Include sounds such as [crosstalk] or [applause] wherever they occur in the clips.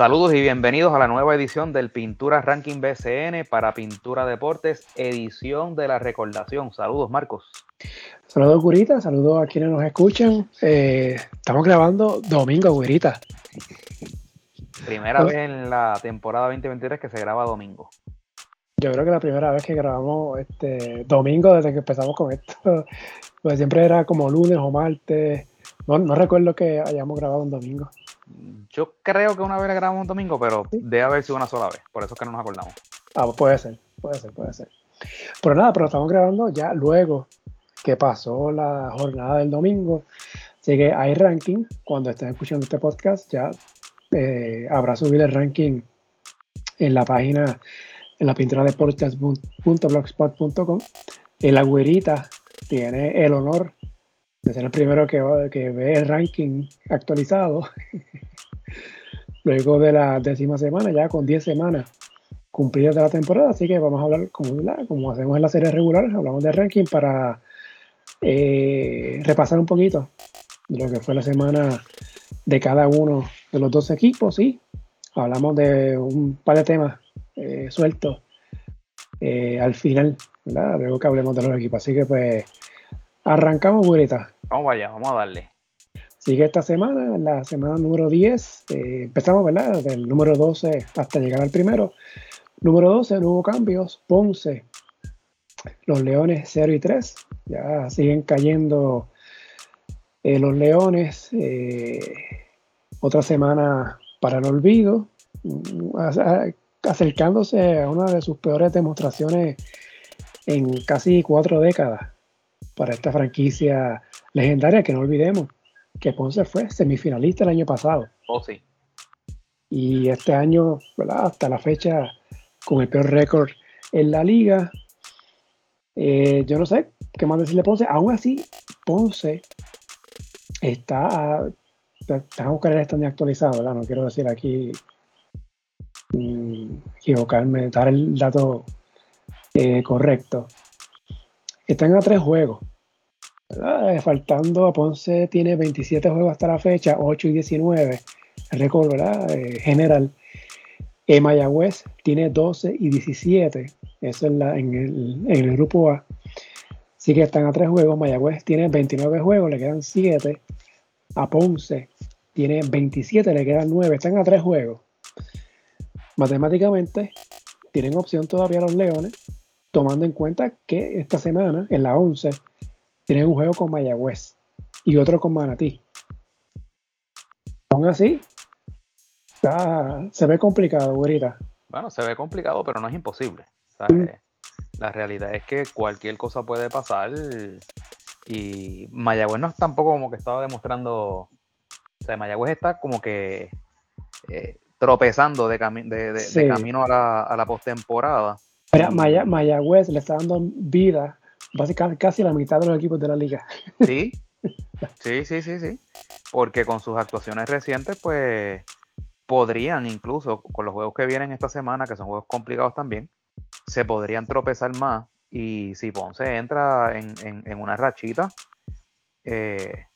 Saludos y bienvenidos a la nueva edición del Pintura Ranking BCN para Pintura Deportes, edición de la recordación. Saludos, Marcos. Saludos, Gurita. Saludos a quienes nos escuchan. Eh, estamos grabando domingo, Gurita. Primera vez en la temporada 2023 que se graba domingo. Yo creo que la primera vez que grabamos este domingo desde que empezamos con esto. [laughs] Pues siempre era como lunes o martes. No, no recuerdo que hayamos grabado un domingo. Yo creo que una vez le grabamos un domingo, pero debe haber sido una sola vez. Por eso es que no nos acordamos. Ah, pues puede ser, puede ser, puede ser. Pero nada, pero estamos grabando ya luego que pasó la jornada del domingo. Así que hay ranking. Cuando estén escuchando este podcast, ya eh, habrá subido el ranking en la página, en la pintura de podcast.blogspot.com. El agüerita tiene el honor ser el primero que, que ve el ranking actualizado. [laughs] Luego de la décima semana, ya con 10 semanas cumplidas de la temporada, así que vamos a hablar como, como hacemos en la serie regular, hablamos de ranking para eh, repasar un poquito de lo que fue la semana de cada uno de los dos equipos, sí. Hablamos de un par de temas eh, sueltos eh, al final, Luego que hablemos de los equipos. Así que pues arrancamos, Burita. Vamos allá, vamos a darle. Sigue esta semana, la semana número 10. Eh, empezamos, ¿verdad? Del número 12 hasta llegar al primero. Número 12, no hubo cambios. Ponce, los Leones 0 y 3. Ya siguen cayendo eh, los Leones. Eh, otra semana para el olvido. Mm, acercándose a una de sus peores demostraciones en casi cuatro décadas para esta franquicia legendaria que no olvidemos que Ponce fue semifinalista el año pasado. Oh, sí. Y este año, ¿verdad? hasta la fecha, con el peor récord en la liga. Eh, yo no sé qué más decirle Ponce. Aún así, Ponce está. Tengo que buscar el estadio actualizado, ¿verdad? No quiero decir aquí. Mm, equivocarme, dar el dato eh, correcto. Están a tres juegos eh, faltando a Ponce tiene 27 juegos hasta la fecha, 8 y 19, récord eh, general. Eh, Mayagüez tiene 12 y 17, eso es la, en, el, en el grupo A. Sí que están a 3 juegos, Mayagüez tiene 29 juegos, le quedan 7. A Ponce tiene 27, le quedan 9, están a 3 juegos. Matemáticamente, tienen opción todavía los Leones, tomando en cuenta que esta semana, en la 11, tienen un juego con Mayagüez y otro con Manatí. Aún así, se ve complicado, güerita. Bueno, se ve complicado, pero no es imposible. Mm. La realidad es que cualquier cosa puede pasar y Mayagüez no es tampoco como que estaba demostrando. O sea, Mayagüez está como que eh, tropezando de, camino a la, a la postemporada. Mayagüez le está dando vida casi la mitad de los equipos de la liga. [laughs] Sí, sí, sí, sí, sí. Porque con sus actuaciones recientes, pues podrían incluso, con los juegos que vienen esta semana, que son juegos complicados también, se podrían tropezar más. Y si Ponce entra en, una rachita, eh,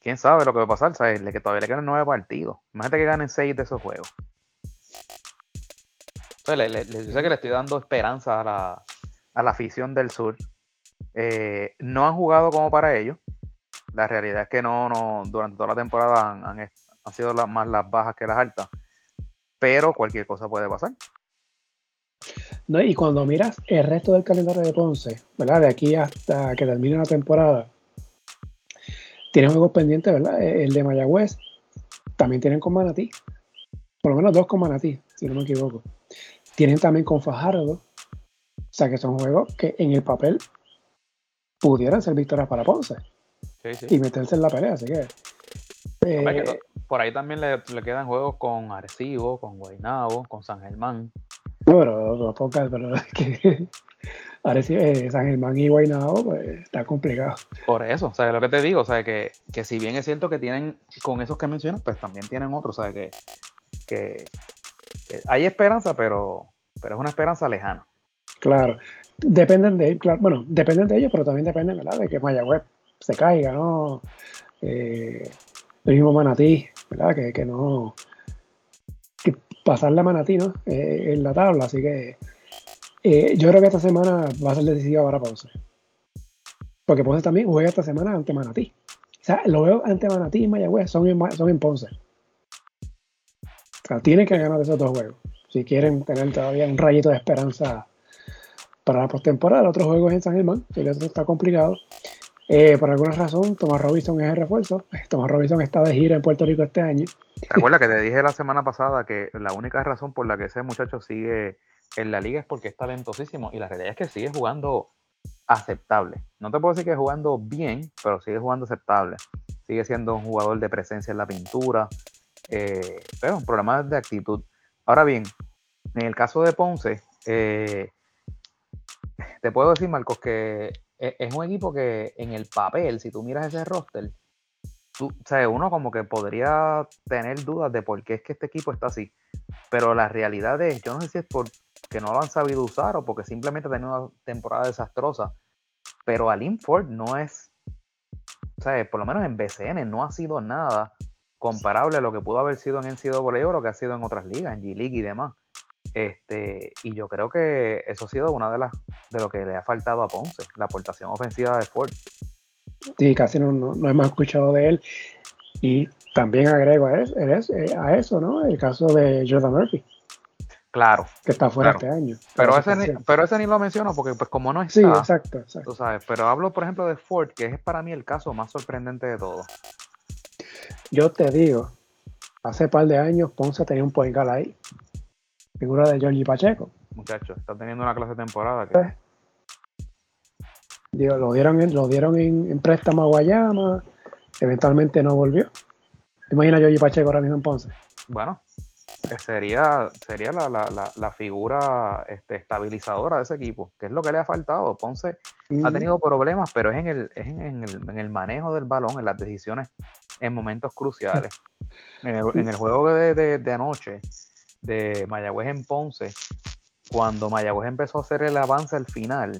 quién sabe lo que va a pasar, ¿sabes? Que todavía le quedan nueve partidos. Imagínate que ganen seis de esos juegos. Entonces, le, sé que le estoy dando esperanza a la, a la afición del sur eh, no han jugado como para ellos. La realidad es que no, no durante toda la temporada han, sido más las bajas que las altas. Pero cualquier cosa puede pasar. No, y cuando miras el resto del calendario de Ponce, ¿verdad? De aquí hasta que termine la temporada, tienen juegos pendientes, ¿verdad? Eh, el de Mayagüez, también tienen con Manatí. Por lo menos dos con Manatí, si no me equivoco. Tienen también con Fajardo. O sea que son juegos que en el papel pudieran ser victorias para Ponce y meterse en la pelea. Así que. Eh, por ahí también le, quedan juegos con Arecibo, con Guaynabo, con San Germán. No, pero no pocas, pero [laughs] es que Arecibo, eh, San Germán y Guaynabo, pues está complicado. Por eso, o sea, lo que te digo, o sea, que, que si bien es cierto que tienen, con esos que mencionas, pues también tienen otros, o sea, que, que, que hay esperanza, pero, pero es una esperanza lejana. Claro dependen de claro, bueno, dependen de ellos, pero también dependen. De que Mayagüez se caiga, ¿no? Eh, el mismo Manatí, ¿verdad? Que, que no. pasarle a Manatí ¿no? Eh, en la tabla, así que eh, yo creo que esta semana va a ser decisiva para Ponce. Porque Ponce también juega esta semana ante Manatí. O sea, lo veo ante Manatí y Mayagüez son en, son en Ponce. O sea, tienen que ganar esos dos juegos. Si quieren tener todavía un rayito de esperanza para la postemporada. El otro juego es en San Germán, el otro está complicado. Eh, por alguna razón, Tomás Robinson es el refuerzo. [laughs] Tomás Robinson está de gira en Puerto Rico este año. Recuerda que te dije la semana pasada que la única razón por la que ese muchacho sigue en la liga es porque es talentosísimo y la realidad es que sigue jugando aceptable. No te puedo decir que jugando bien, pero sigue jugando aceptable. Sigue siendo un jugador de presencia en la pintura, eh, pero un problema de actitud. Ahora bien, en el caso de Ponce, eh, [laughs] te puedo decir, Marcos, que e, es un equipo que en el papel, si tú miras ese roster, tú, o uno como que podría tener dudas de por qué es que este equipo está así. Pero la realidad es, yo no sé si es porque no lo han sabido usar o porque simplemente ha tenido una temporada desastrosa. Pero Alin Ford no es, o sea, por lo menos en BCN no ha sido nada comparable a lo que pudo haber sido en NCAA o lo que ha sido en otras ligas, en G-League y demás. Este, y yo creo que eso ha sido una de las de lo que le ha faltado a Ponce, la aportación ofensiva de Ford. Sí, casi no, no, hemos escuchado de él. Y también agrego a eso, eh, a eso, ¿no? El caso de Jordan Murphy. Claro. Que está fuera este año. Pero ese, ni, pero ese ni lo menciono porque pues como no está. Sí, exacto, exacto. Tú sabes, pero hablo por ejemplo de Ford, que es para mí el caso más sorprendente de todos. Yo te digo, hace par de años Ponce tenía un point ahí figura de Giorgi Pacheco. Muchacho, está teniendo una clase de temporada. Que... Pues, digo, lo dieron, en, lo dieron en, préstamo a Guayama, eventualmente no volvió. ¿Te imaginas Pacheco ahora mismo en Ponce? Bueno, sería, sería la, figura este, estabilizadora de ese equipo, que es lo que le ha faltado. Ponce ha tenido problemas, pero es, en el, en, el, manejo del balón, en las decisiones en momentos cruciales. [laughs] En el, juego de, de anoche, de Mayagüez en Ponce, cuando Mayagüez empezó a hacer el avance al final,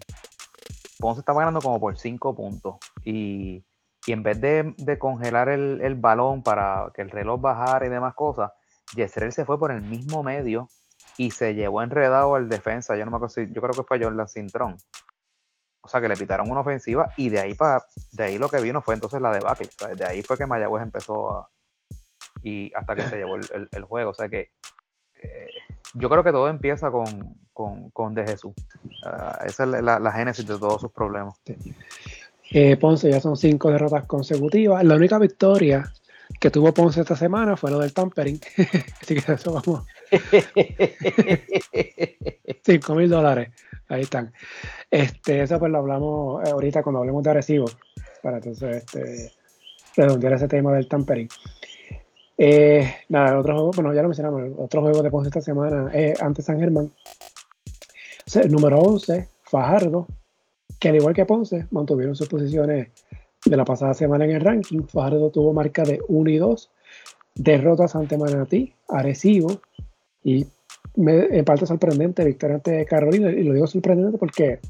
Ponce estaba ganando como por 5 puntos. Y, en vez de, congelar el, balón para que el reloj bajara y demás cosas, Yesrel se fue por el mismo medio y se llevó enredado al defensa. Yo no me acuerdo yo creo que fue Jordan Cintrón. O sea que le pitaron una ofensiva y de ahí para de ahí lo que vino fue entonces la debacle. de ahí fue que Mayagüez empezó a, y hasta que se llevó el juego. O sea que yo creo que todo empieza con, De Jesús. Ah, esa es la, génesis de todos sus problemas. Eh, Ponce ya son cinco derrotas consecutivas. La única victoria que tuvo Ponce esta semana fue lo del tampering. [laughs] Así que eso vamos. [laughs] Cinco mil dólares. Ahí están. Este, eso pues lo hablamos eh, ahorita cuando hablemos de Arecibo. Para entonces este, redondear ese tema del tampering. Eh, nada, otro juego, bueno, ya lo mencionamos, otro juego de Ponce esta semana es ante San Germán. el número 11, Fajardo, que al igual que Ponce, mantuvieron sus posiciones de la pasada semana en el ranking. Fajardo tuvo marca de 1 y 2, derrotas ante Manatí, Arecibo y en parte sorprendente, victoria ante Carolina. Y lo digo sorprendente porque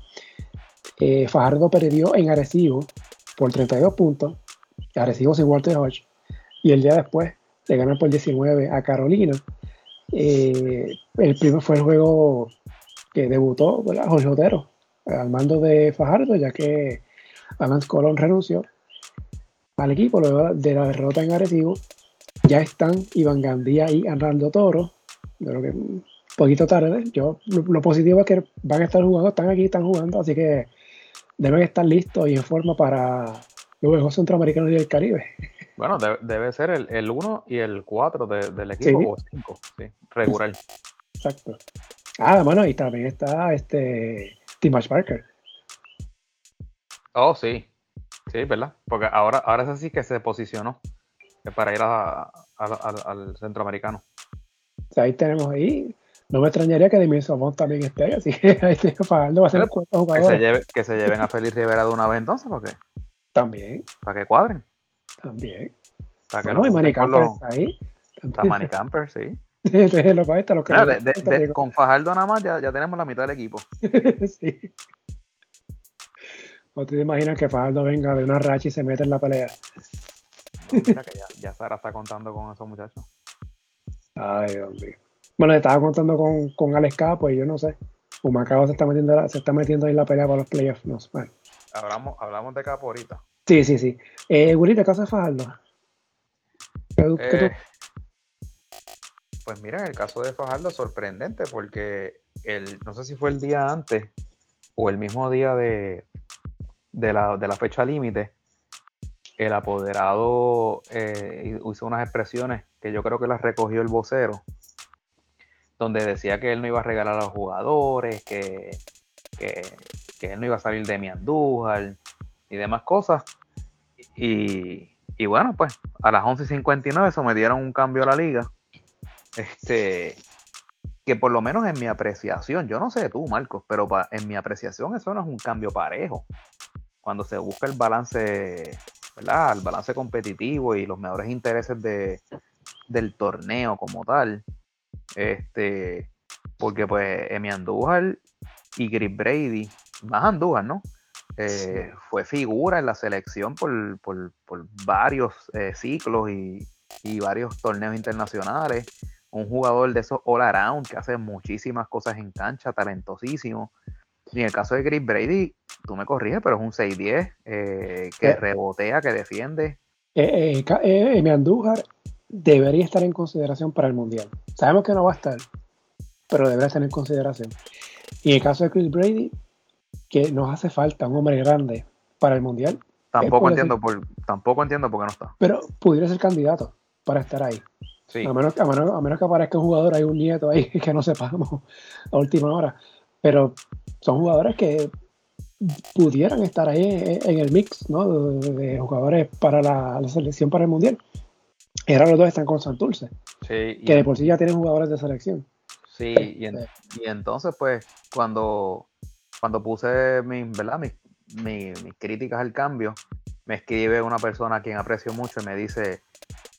eh, Fajardo perdió en Arecibo por 32 puntos, Arecibo sin Walter Hodge, y el día después le ganan por 19 a Carolina. Eh, el primer fue el juego que debutó Jorge Otero al mando de Fajardo, ya que Alan Colón renunció al equipo luego de la derrota en Arecibo. Ya están Iván Gandía y Arnaldo Toro. Yo que un poquito tarde. Yo, lo, positivo es que van a estar jugando, están aquí, están jugando, así que deben estar listos y en forma para los Juegos Centroamericanos y del Caribe. Bueno, debe, ser el 1 y el 4 del equipo, o 5, sí, regular. Exacto. Ah, bueno, y también está este Timash Parker. Oh, sí. Sí, ¿verdad? Porque ahora, ahora es así que se posicionó para ir al centroamericano. ahí tenemos ahí. No me extrañaría que Dimir Somón también esté ahí, así [laughs] que ahí estoy pagando va a ser el cuarto jugador. Que se, lleve, que se lleven a Félix Rivera de una vez entonces, ¿por qué? También. Para que cuadren. También. Para que no, y Manicamper está ahí. Está Manicamper, sí. con Fajardo nada más ya, ya, tenemos la mitad del equipo. [laughs] sí. ¿O te imaginas que Fajardo venga de una racha y se mete en la pelea? mira que ya, ya, Sara está contando con esos muchachos. Ay, Dios mío. Bueno, estaba contando con, con Alex Capo y yo no sé. Humacao se está metiendo, se está metiendo ahí en la pelea para los playoffs. No, bueno. hablamos, hablamos de Capo ahorita. Sí, sí, sí. Eh, ¿qué caso de Fajardo? Pues mira, el caso de Fajardo, sorprendente, porque no sé si fue el día antes o el mismo día de, de, la, de la fecha límite, el apoderado eh, hizo unas expresiones que yo creo que las recogió el vocero, donde decía que él no iba a regalar a los jugadores, que, que, él no iba a salir de mi Andújar y demás cosas. Y, y bueno, pues a las 11.59 sometieron un cambio a la liga. Este, que por lo menos en mi apreciación, yo no sé tú, Marcos, pero en mi apreciación eso no es un cambio parejo. Cuando se busca el balance, ¿verdad? El balance competitivo y los mejores intereses de, del torneo como tal. Este, porque pues Emi Andújar y Chris Brady, más Andújar, ¿no? Eh, fue figura en la selección por, varios eh, ciclos y, varios torneos internacionales. Un jugador de esos all around que hace muchísimas cosas en cancha, talentosísimo. Y en el caso de Chris Brady, tú me corriges, pero es un 6-10 eh, que rebotea, que defiende. Emi Andújar debería estar en consideración para el Mundial. Sabemos que no va a estar, pero debería estar en consideración. Y en el caso de Chris Brady, que nos hace falta un hombre grande para el Mundial. Tampoco entiendo, por, tampoco entiendo por qué no está. Pero pudiera ser candidato para estar ahí. A, menos, a, menos, a menos que aparezca un jugador, hay un nieto ahí [laughs] que no sepamos a última hora. Pero son jugadores que pudieran estar ahí en el mix ¿no? de, jugadores para la, selección para el Mundial. Y ahora los dos están con Santurce, que de por sí ya tienen jugadores de selección. Sí, y, este, y entonces pues cuando cuando puse mis, ¿verdad? Mis, críticas al cambio, me escribe una persona a quien aprecio mucho y me dice,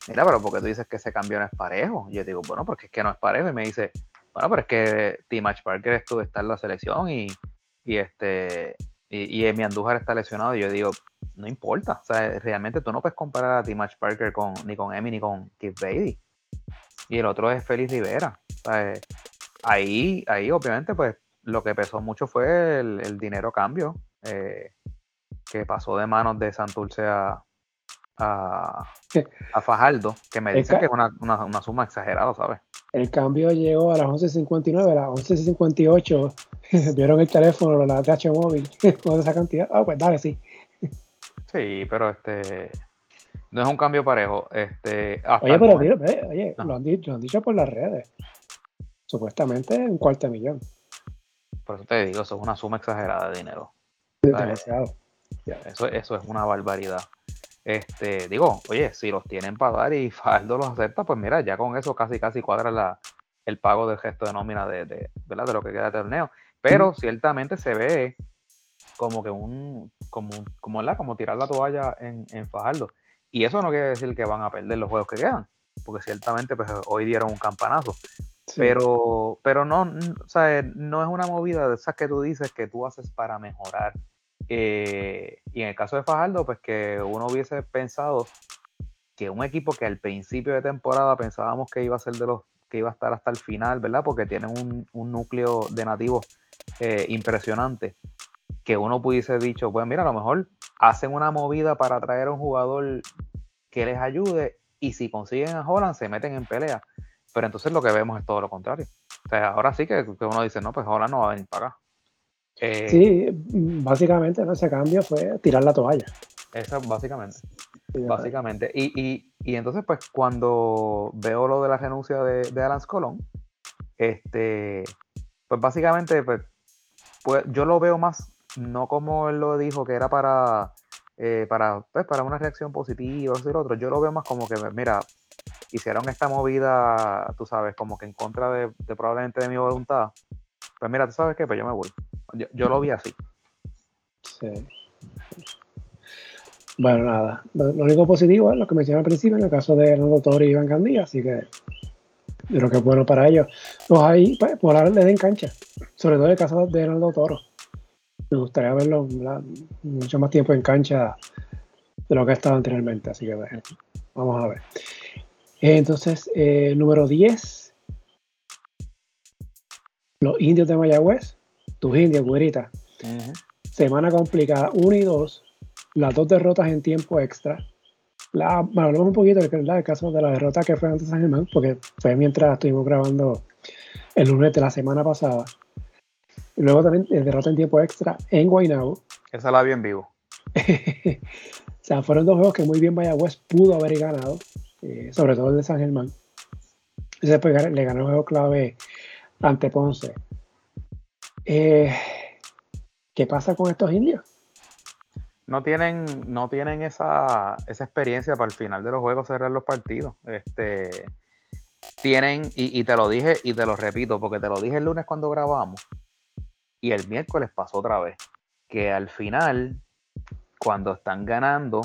mira, pero ¿por qué tú dices que ese cambio no es parejo? Y yo digo, bueno, porque es que no es parejo. Y me dice, bueno, pero es que Timach Parker estuvo, está en la selección y, y este y, y mi Andújar está lesionado. Y yo digo, no importa. O sea, realmente tú no puedes comparar a Timach Parker con, ni con Emi ni con Keith Bailey. Y el otro es Félix Rivera. Sea, ahí, ahí obviamente, pues lo que pesó mucho fue el, dinero cambio, eh, que pasó de manos de Santurce a, a, Fajardo, que me dice que es una, suma exagerada, ¿sabes? El cambio llegó a las 11.59, a las 11.58 [laughs] vieron el teléfono, la TH móvil, [laughs] con esa cantidad. Ah, pues dale, sí. Sí, pero este no es un cambio parejo. Este, oye, pero oye, lo, han dicho, lo han dicho por las redes. Supuestamente un cuarto de millón. Por eso te digo, eso es una suma exagerada de dinero. Demasiado. Eso, eso es una barbaridad. Este, digo, oye, si los tienen para dar y [laughs] Faldo los acepta, pues mira, ya con eso casi casi cuadra la, el pago del gesto de nómina de, de, ¿verdad? de lo que queda de torneo. Pero ciertamente se ve como que un, como, como, como tirar la toalla en, en Fajardo. Y eso no quiere decir que van a perder los juegos que quedan, porque ciertamente pues, hoy dieron un campanazo. Pero, pero no, o sea, no es una movida de esas que tú dices que tú haces para mejorar. Eh, y en el caso de Fajardo, pues que uno hubiese pensado que un equipo que al principio de temporada pensábamos que iba a ser de los que iba a estar hasta el final, ¿verdad? Porque tienen un, núcleo de nativos eh, impresionante. Que uno pudiese dicho, pues mira, a lo mejor hacen una movida para traer a un jugador que les ayude y si consiguen a Holland se meten en pelea. Pero entonces lo que vemos es todo lo contrario. O sea, ahora sí que, uno dice, no, pues ahora no va a venir para acá. Eh, sí, básicamente ese cambio fue tirar la toalla. Eso, básicamente. básicamente. Y, entonces, pues, cuando veo lo de la renuncia de, de Alan Colón, este, pues básicamente, pues, pues, yo lo veo más, no como él lo dijo, que era para, eh, para, pues, para una reacción positiva, o decir otro. Yo lo veo más como que, mira, hicieron esta movida, tú sabes, como que en contra de, probablemente de mi voluntad, pues mira, tú sabes qué, pues yo me voy. Yo, lo vi así. Sí. Bueno, nada. Lo, único positivo es lo que mencioné al principio, en el caso de Hernando Toro y Iván Gandía, así que yo creo que es bueno para ellos. Los ahí, pues, por ahora le den cancha, sobre todo en el caso de Hernando Toro. Me gustaría verlo mucho más tiempo en cancha de lo que ha estado anteriormente, así que vamos a ver. Entonces, eh, número 10, los indios de Mayagüez, tus indios, güerita. Semana complicada, 1 y 2, las dos derrotas en tiempo extra. La, bueno, hablamos un poquito del, caso de la derrota que fue antes de San Germán, porque fue mientras estuvimos grabando el lunes de la semana pasada. Y luego también el derrota en tiempo extra en Guaynabo. Esa la vi en vivo. [laughs] o sea, fueron dos juegos que muy bien Mayagüez pudo haber ganado, eh, sobre todo el de San Germán. Y después le ganó el juego clave ante Ponce. Eh, ¿Qué pasa con estos indios? No tienen, no tienen esa, experiencia para el final de los juegos cerrar los partidos. Este, tienen, y, y, te lo dije y te lo repito, porque te lo dije el lunes cuando grabamos, y el miércoles pasó otra vez, que al final, cuando están ganando,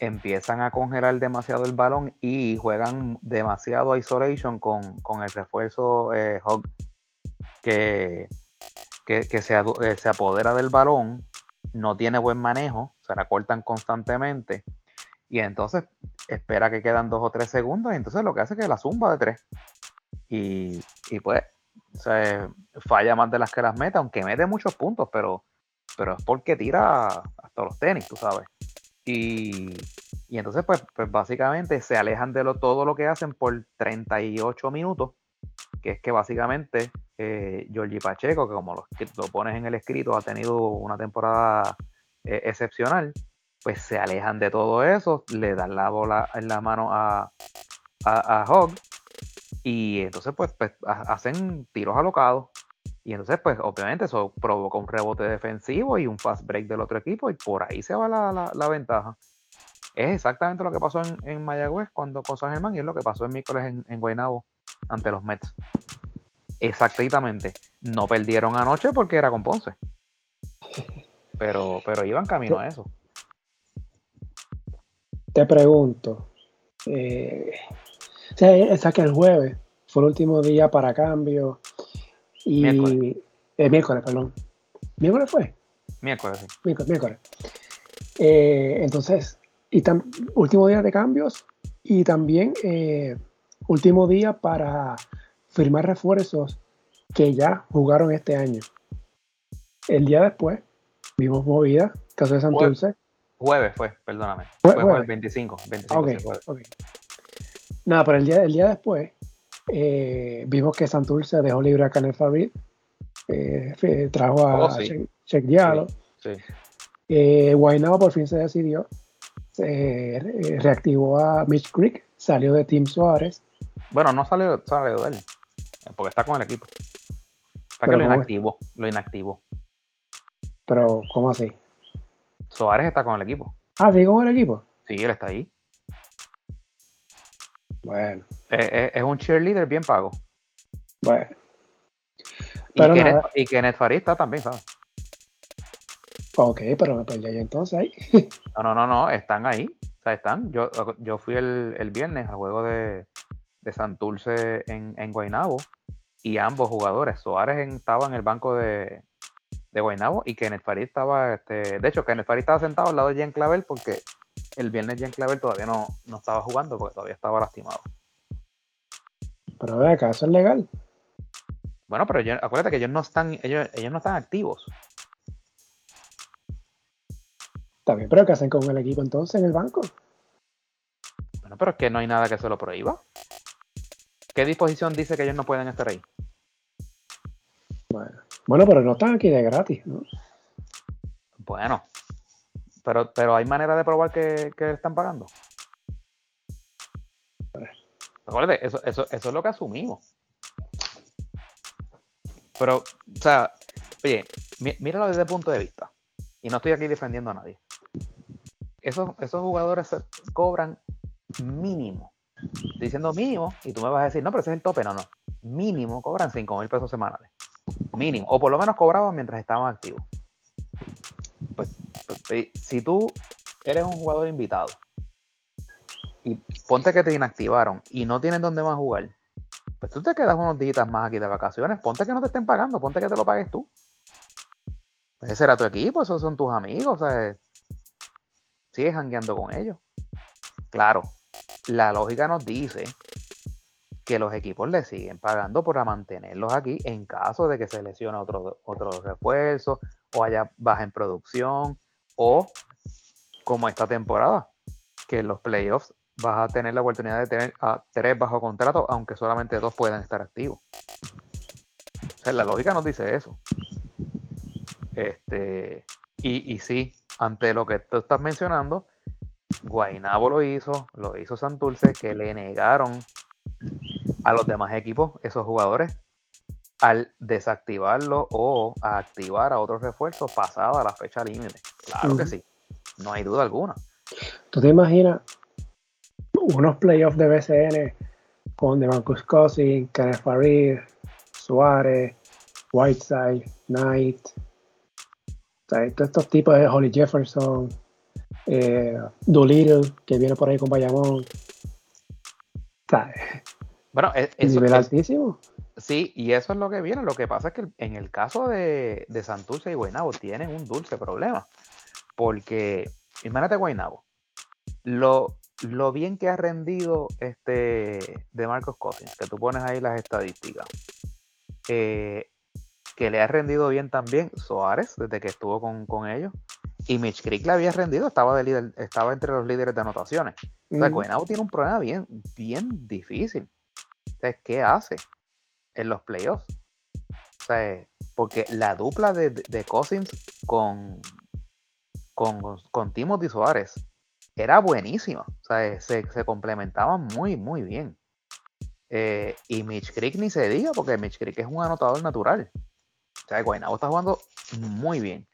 empiezan a congelar demasiado el balón y juegan demasiado isolation con, el refuerzo eh, que, que, se, eh, se, apodera del balón, no tiene buen manejo, se la cortan constantemente y entonces espera que quedan dos o tres segundos y entonces lo que hace es que la zumba de tres y, y pues falla más de las que las mete, aunque mete muchos puntos, pero, pero es porque tira hasta los tenis, tú sabes. Y, entonces, pues, pues, básicamente se alejan de lo, todo lo que hacen por 38 minutos, que es que básicamente eh, Pacheco, que como lo, lo, pones en el escrito, ha tenido una temporada eh, excepcional, pues se alejan de todo eso, le dan la bola en la mano a, a, a Hogg, y entonces pues, pues hacen tiros alocados. Y entonces, pues, obviamente eso provoca un rebote defensivo y un fast break del otro equipo, y por ahí se va la, ventaja. Es exactamente lo que pasó en, en, Mayagüez cuando con San Germán y es lo que pasó en miércoles en, en Guaynabo ante los Mets. Exactamente. No perdieron anoche porque era con Ponce. Pero, pero iban camino a eso. Te pregunto. Eh, o sea, que el jueves fue el último día para cambio. Y. Miércoles. Eh, miércoles, perdón. ¿Miércoles fue? Miércoles, sí. Miércoles, eh, entonces, y último día de cambios y también eh, último día para firmar refuerzos que ya jugaron este año. El día después vimos movida, caso de Santurce. Jueves fue, perdóname. Fue, el 25. 25 okay, Nada, pero el día, el día después eh, vimos que Santurce dejó libre a Canel Farid, eh, trajo a oh, Check Diallo. Eh, Guaynabo por fin se decidió, reactivó a Mitch Creek, salió de Tim Suárez. Bueno, no salió, salió de él, porque está con el equipo. Está que lo inactivo, lo inactivo. Pero, ¿cómo así? Suárez está con el equipo. Ah, ¿sí con el equipo? Sí, él está ahí. Bueno. Es, un cheerleader bien pago. Bueno. y, Kenneth, Farid está también, ¿sabes? Ok, pero pues ya entonces ahí. [laughs] no, no, no, no, están ahí. O sea, están. Yo, yo fui el, el viernes al juego de, de Santurce en, en Guaynabo y ambos jugadores, Suárez estaba en el banco de, de Guaynabo y Kenneth Farid estaba, este, de hecho, Kenneth Farid estaba sentado al lado de Jean Clavel porque el viernes Jean Clavel todavía no, no estaba jugando porque todavía estaba lastimado. Pero ve acá, eso es legal. Bueno, pero acuérdate que ellos no están, ellos, ellos no están activos. Está bien, pero ¿qué hacen con el equipo entonces en el banco? Bueno, pero es que no hay nada que se lo prohíba. ¿Qué disposición dice que ellos no pueden estar ahí? Bueno, bueno pero no están aquí de gratis, ¿no? Bueno, pero, pero hay manera de probar que, que están pagando. Recuerde, eso, eso, eso es lo que asumimos. Pero, o sea, oye, míralo desde el punto de vista. Y no estoy aquí defendiendo a nadie. Esos, esos jugadores cobran mínimo. Estoy diciendo mínimo, y tú me vas a decir, no, pero ese es el tope. No, no. Mínimo cobran 5 mil pesos semanales. Mínimo. O por lo menos cobraban mientras estaban activos. Pues, pues si tú eres un jugador invitado y ponte que te inactivaron y no tienen dónde más jugar, pues tú te quedas unos días más aquí de vacaciones, ponte que no te estén pagando, ponte que te lo pagues tú. Ese será tu equipo, esos son tus amigos, sea, sigues jangueando con ellos. Claro, la lógica nos dice que los equipos le siguen pagando por mantenerlos aquí en caso de que se lesione otro, otro refuerzo o haya baja en producción o como esta temporada, que en los playoffs vas a tener la oportunidad de tener a tres bajo contrato, aunque solamente dos puedan estar activos. O sea, la lógica nos dice eso. Este, y, y sí, ante lo que tú estás mencionando, Guainabo lo hizo, lo hizo Santurce, que le negaron a los demás equipos esos jugadores al desactivarlo o a activar a otros refuerzos pasada la fecha límite. Claro que sí, no hay duda alguna. ¿Tú te imaginas unos playoffs de BCN con DeMarcus Cousins, Kenneth Farid, Suárez, Whiteside, Knight, todos estos tipos de Holly Jefferson, eh, Doolittle, que viene por ahí con Bayamón. Bueno, e, es, nivel altísimo. Sí, y eso es lo que viene. Lo que pasa es que en el caso de, de Santurce y Guaynabo tienen un dulce problema. Porque, imagínate Guaynabo, lo, lo bien que ha rendido este de Marcos Cousins, que tú pones ahí las estadísticas, eh, que le ha rendido bien también Soares desde que estuvo con, ellos. Y Mitch Creek le había rendido, estaba, de líder, estaba entre los líderes de anotaciones. O sea, tiene un problema bien, bien difícil. ¿qué hace en los playoffs? O sea, porque la dupla de, de Cousins con, con, con Timothy Soares era buenísima. O sea, se, se complementaban muy, muy bien. Eh, y Mitch Creek ni se diga, porque Mitch Creek es un anotador natural. O sea, Guaynabo está jugando muy bien.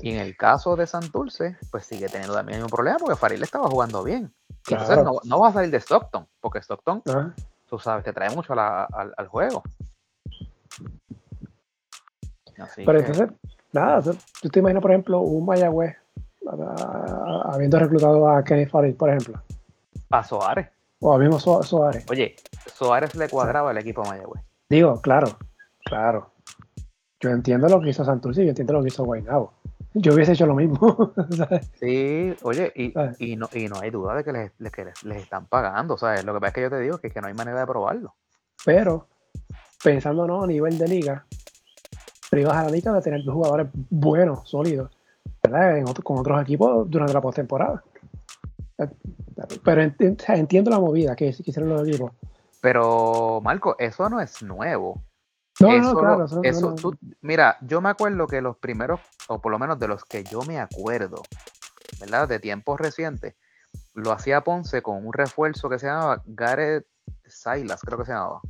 Y en el caso de Santurce, pues sigue teniendo también un problema porque Faril estaba jugando bien. entonces no, va a salir de Stockton, porque Stockton, tú sabes, te trae mucho al, juego. Pero entonces, nada, tú te imaginas, por ejemplo, un Mayagüez habiendo reclutado a Kenny Faril, por ejemplo. A Soares. O a mismo Soares. Oye, Soares le cuadraba el equipo Mayagüez. Digo, claro, claro. Yo entiendo lo que hizo Santurce y yo entiendo lo que hizo Guaynabo. Yo hubiese hecho lo mismo. [laughs] Sí, oye, y, y, no, y no hay duda de que les, les, están pagando. ¿sabes? Lo que pasa es que yo te digo que, que no hay manera de probarlo. Pero, pensando ¿no? a nivel de liga, privas a la liga de tener dos jugadores buenos, sólidos, ¿verdad? con otros equipos durante la postemporada. Pero entiendo la movida que hicieron los equipos. Pero, Marco, eso no es nuevo. No, no, claro. Eso, mira, yo me acuerdo que los primeros, o por lo menos de los que yo me acuerdo, ¿verdad? De tiempos recientes, lo hacía Ponce con un refuerzo que se llamaba Gareth Silas, creo que se llamaba.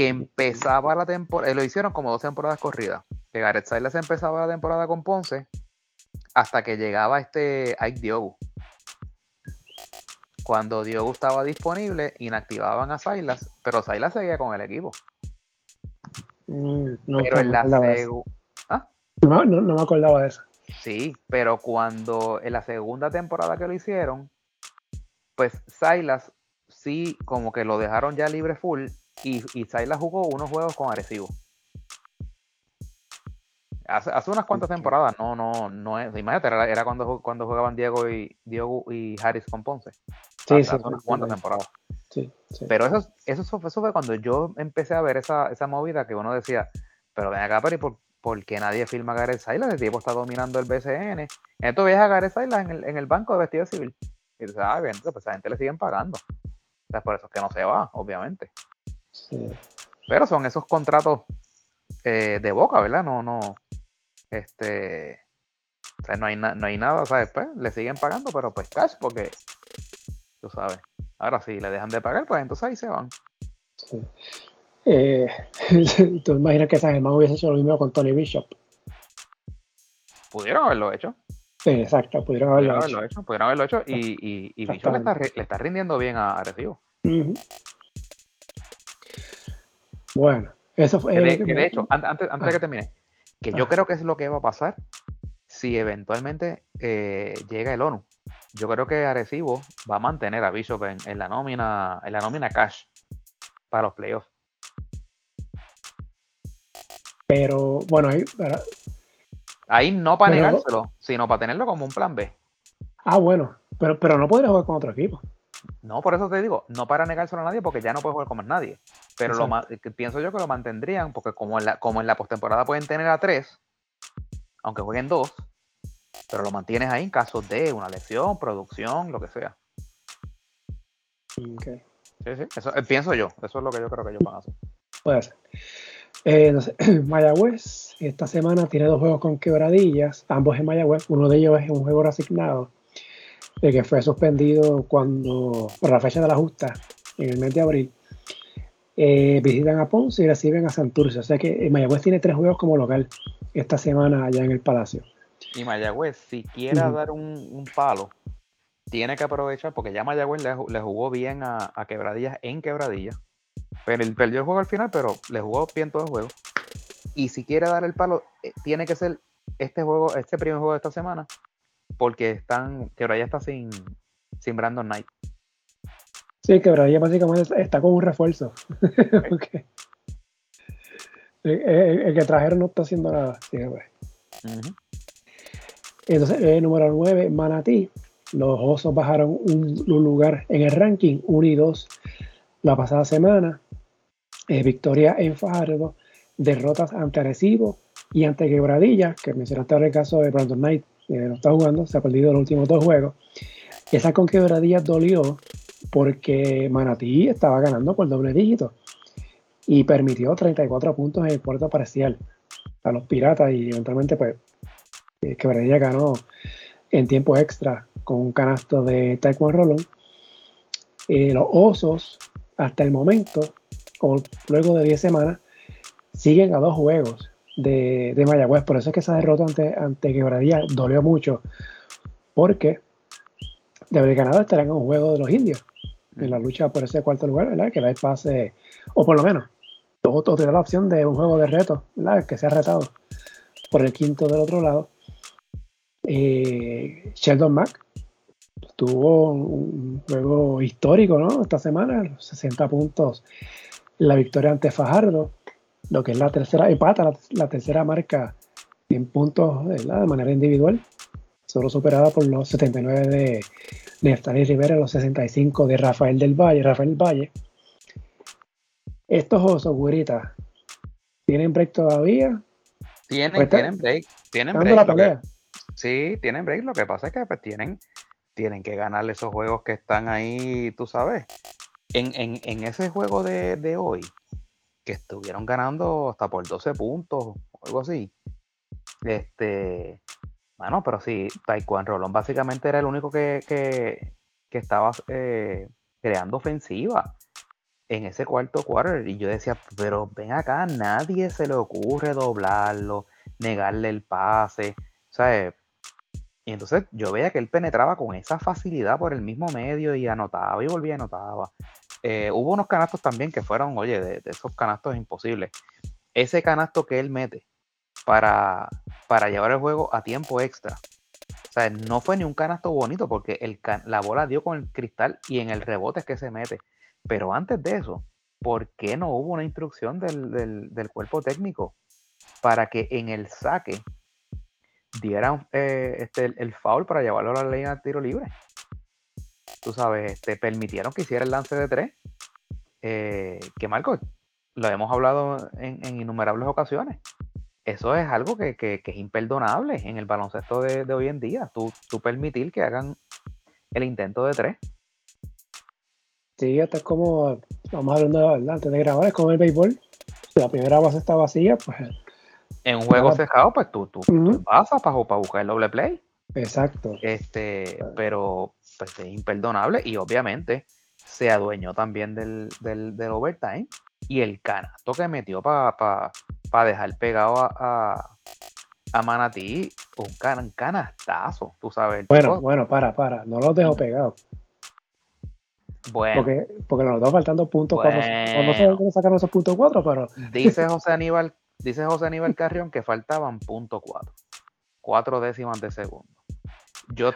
Que empezaba la temporada, eh, lo hicieron como dos temporadas corridas. Que Gareth Silas empezaba la temporada con Ponce hasta que llegaba este Ike Diogo. Cuando Diogo estaba disponible, inactivaban a Silas, pero Silas seguía con el equipo. Mm, no, pero en la ¿Ah? no, no, me acordaba de eso. Sí, pero cuando en la segunda temporada que lo hicieron, pues Silas sí como que lo dejaron ya libre full y, y Silas jugó unos juegos con Arecibo. Hace, hace, unas cuantas temporadas, no, no, no es. Imagínate, era, cuando, cuando jugaban Diego y Diego y Harris con Ponce. Sí, sí, unas cuantas temporadas. Sí, Pero eso, eso, fue cuando yo empecé a ver esa, esa movida que uno decía, pero ven acá, pero ¿por, qué nadie firma a Gareth Silas? El tipo está dominando el BCN. Entonces ves a Gareth Silas en el, en el banco de vestido civil. Y dices, ah, bien, pues a gente le siguen pagando. O sea, por eso es que no se va, obviamente. Sí. Pero son esos contratos eh, de boca, ¿verdad? No, no. Este. O sea, no hay, no hay nada, ¿sabes? Pues le siguen pagando, pero pues cash, porque. Tú sabes. Ahora sí, le dejan de pagar, pues entonces ahí se van. Sí. Eh, [laughs] ¿Tú imaginas que San Germán hubiese hecho lo mismo con Tony Bishop? Pudieron haberlo hecho. Sí, exacto, pudieron haberlo, hecho. Pudieron haberlo hecho y, y, y Bishop le está, rindiendo bien a, Arecibo. Bueno, eso fue. Que de, hecho, antes, antes de que termine, que yo creo que es lo que va a pasar si eventualmente eh, llega el ONU yo creo que Arecibo va a mantener a Bishop en, la nómina, en la nómina cash para los playoffs. Pero bueno, ahí, ahí no para negárselo, sino para tenerlo como un plan B. Ah, bueno, pero, pero no podría jugar con otro equipo. No, por eso te digo, no para negárselo a nadie porque ya no puede jugar con más nadie. Pero lo pienso yo que lo mantendrían porque como en la, como en la postemporada pueden tener a tres, aunque jueguen dos, pero lo mantienes ahí en caso de una lesión, producción, lo que sea. Okay. Sí, sí, eso eh, pienso yo, eso es lo que yo creo que ellos van a hacer. Puede ser. Eh, [clears throat] Mayagüez esta semana tiene dos juegos con quebradillas, ambos en Mayagüez, uno de ellos es un juego reasignado de que fue suspendido cuando, por la fecha de la justa, en el mes de abril. Eh, visitan a Ponce y reciben a Santurce. O sea que eh, Mayagüez tiene tres juegos como local esta semana allá en el Palacio. Y Mayagüez, si quiera dar un, palo, tiene que aprovechar, porque ya Mayagüez le, jugó bien a, Quebradillas en Quebradillas. Pero él perdió el juego al final, pero le jugó bien todo el juego. Y si quiere dar el palo, eh, tiene que ser este juego, este primer juego de esta semana, porque están, Quebradilla está sin, sin Brandon Knight. Sí, Quebradilla básicamente está con un refuerzo. [laughs] el, que trajeron no está haciendo nada. Entonces, el número 9, Manatí. Los osos bajaron un, lugar en el ranking, 1 y 2 la pasada semana. Eh, victoria en Fajardo, derrotas ante Arecibo y ante Quebradilla, que mencionaste ahora el caso de Brandon Knight, no está jugando, se ha perdido los últimos dos juegos. Esa con quebradillas dolió porque Manatí estaba ganando por doble dígito y permitió 34 puntos en el puerto parcial a los piratas y eventualmente pues eh, quebradilla ganó en tiempo extra con un canasto de Taekwondo Rolón. Eh, los osos hasta el momento, o luego de 10 semanas, siguen a dos juegos de, de, Mayagüez. Por eso es que esa derrota ante, ante Quebradilla dolió mucho. Porque de haber ganado estarán en un juego de los indios. En la lucha por ese cuarto lugar, ¿verdad? Que la pase, o por lo menos, o, tiene la opción de un juego de reto, ¿verdad? Que sea retado por el quinto del otro lado. Eh, Sheldon Mack tuvo un juego histórico, ¿no? Esta semana, 60 puntos, la victoria ante Fajardo lo que es la tercera, empata la, tercera marca en puntos de manera individual, solo superada por los 79 de Neftali Rivera, los 65 de Rafael del Valle, Rafael Valle. Estos osos, güeritas, ¿tienen break todavía? Tienen, pues tienen break, tienen break. sí, tienen break, lo que pasa es que pues, tienen, tienen que ganar esos juegos que están ahí, tú sabes. En, en, en ese juego de, de hoy, que estuvieron ganando hasta por 12 puntos o algo así. Este, bueno, pero sí, Taekwondo Rolón básicamente era el único que, que, estaba eh, creando ofensiva en ese cuarto quarter. Y yo decía, pero ven acá, nadie se le ocurre doblarlo, negarle el pase. ¿sabes? Y entonces yo veía que él penetraba con esa facilidad por el mismo medio y anotaba y volvía y anotaba. Eh, hubo unos canastos también que fueron, oye, de, esos canastos imposibles. Ese canasto que él mete para, para llevar el juego a tiempo extra. O sea, no fue ni un canasto bonito porque el, la bola dio con el cristal y en el rebote es que se mete. Pero antes de eso, ¿por qué no hubo una instrucción del, del, cuerpo técnico para que en el saque dieran eh, este, el, foul para llevarlo a la línea de tiro libre? Tú sabes, este, permitieron que hiciera el lance de tres. Eh, que Marco, lo hemos hablado en, innumerables ocasiones. Eso es algo que, es imperdonable en el baloncesto de, hoy en día. Tú, tú, permitir que hagan el intento de tres. Sí, esto es como, vamos hablando antes de grabar, es como el béisbol. Si la primera base está vacía, pues. En un juego cerrado, pues tú, tú, pasas para, para buscar el doble play. Exacto. Este, pero pues, es imperdonable y obviamente se adueñó también del, del, overtime y el canasto que metió para dejar pegado a, a, Manatí, un, canastazo, tú sabes. Bueno, bueno, para, para, no los dejo pegados. Bueno. Porque, porque nos están faltando puntos bueno. No sé cómo sacaron esos puntos cuatro, pero. Dice [laughs] José Aníbal, dice José Aníbal Carrión que faltaban punto cuatro. Cuatro décimas de segundo. Yo,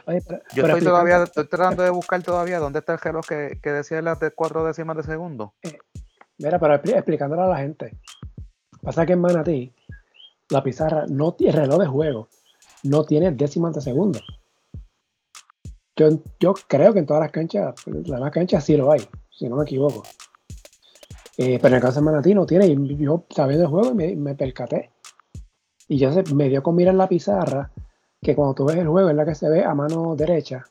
yo estoy todavía, estoy tratando de buscar todavía dónde está el reloj que, que decía las de cuatro décimas de segundo. Eh, mira, pero explicándole a la gente. Pasa que en Manatí, la pizarra, no el reloj de juego, no tiene décimas de segundo. Yo, yo creo que en todas las canchas, las demás canchas sí lo hay, si no me equivoco. Eh, pero en el caso de Manatí no tiene, y yo sabiendo el juego me, me percaté. Y ya se me dio con mirar la pizarra que cuando tú ves el juego es la que se ve a mano derecha,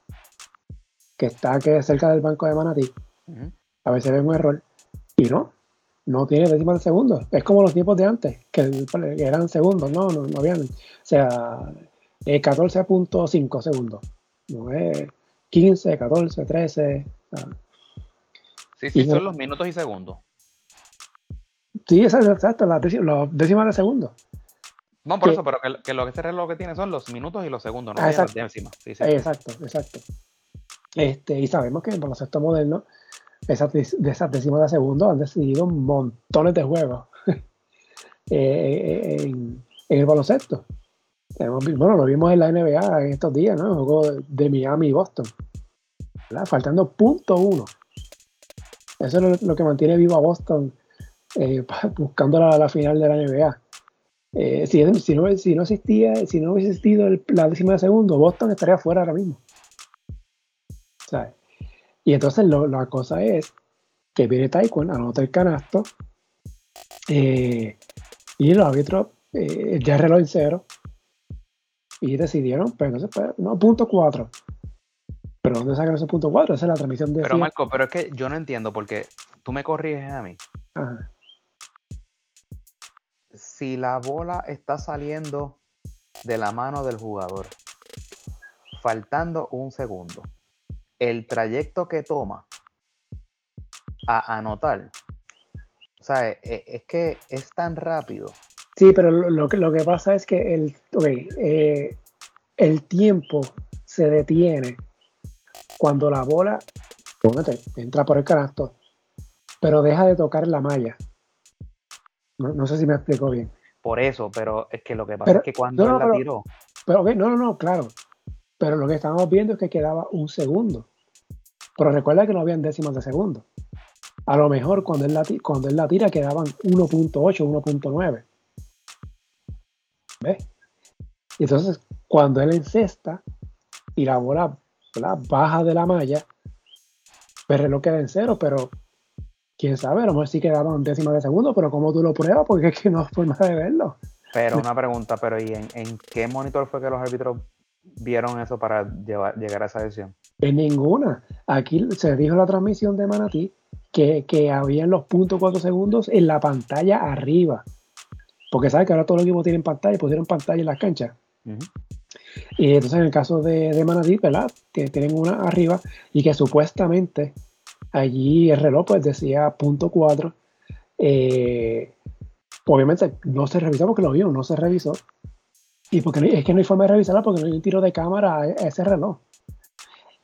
que está que cerca del banco de Manatí. A veces ve un error. Y no, no tiene décimas de segundo. Es como los tiempos de antes, que, eran segundos, no, no, no habían. O sea, 14.5 segundos. No es 15, 14, 13. Sí, sí, son los minutos y segundos. Sí, exacto, exacto las décimas de segundo. No, por eso, pero que, lo que este reloj que tiene son los minutos y los segundos, no ah, exacto. las décimas. Exacto, exacto. Este, y sabemos que en el baloncesto moderno, esas, de esas décimas de segundo han decidido montones de juegos [laughs] eh, en, el baloncesto. Bueno, lo vimos en la NBA en estos días, ¿no? El juego de Miami y Boston. Faltando punto uno. Eso es lo, que mantiene vivo a Boston eh, [laughs] buscando la, final de la NBA. Eh, si, no, si, no, existía, si no hubiese existido la décima de segundo, Boston estaría fuera ahora mismo. Y entonces la cosa es que viene Taekwondo, anota el canasto eh, y los árbitros ya reloj en cero y decidieron, pues no se puede, no, punto cuatro. Pero ¿dónde sacan esos punto cuatro? Esa es la transmisión de. Pero Marco, pero es que yo no entiendo porque tú me corriges a mí. Si la bola está saliendo de la mano del jugador, faltando un segundo, el trayecto que toma a anotar, o sea, e, e, es que es tan rápido Sí, pero lo, que, pasa es que el, eh, el tiempo se detiene cuando la bola entra por el canasto, pero deja de tocar la malla. No, sé si me explico bien. Por eso, pero es que lo que pasa es que cuando él la tiró. Pero no, no, no, claro. Pero lo que estamos viendo es que quedaba un segundo. Pero recuerda que no habían décimas de segundo. A lo mejor cuando él la, cuando él la tira quedaban 1.8, 1.9. Y entonces, cuando él encesta y la bola baja de la malla, pues el reloj queda en cero, pero quién sabe, a lo mejor sí quedaban décimas de segundo, pero ¿cómo tú lo pruebas? Porque es que no hay forma de verlo. Pero una pregunta, pero ¿y en, qué monitor fue que los árbitros vieron eso para llegar a esa decisión? En ninguna. Aquí se dijo en la transmisión de Manatí que, que habían los puntos cuatro segundos en la pantalla arriba. Porque sabes que ahora todos los equipos tienen pantalla, pusieron pantalla en las canchas. Y entonces en el caso de, de Manatí, ¿verdad? Que tienen una arriba y que supuestamente allí el reloj pues decía punto 4. Eh, obviamente no se revisó porque lo vio, no se revisó. Y porque es que no hay forma de revisarla porque no hay un tiro de cámara a, ese reloj.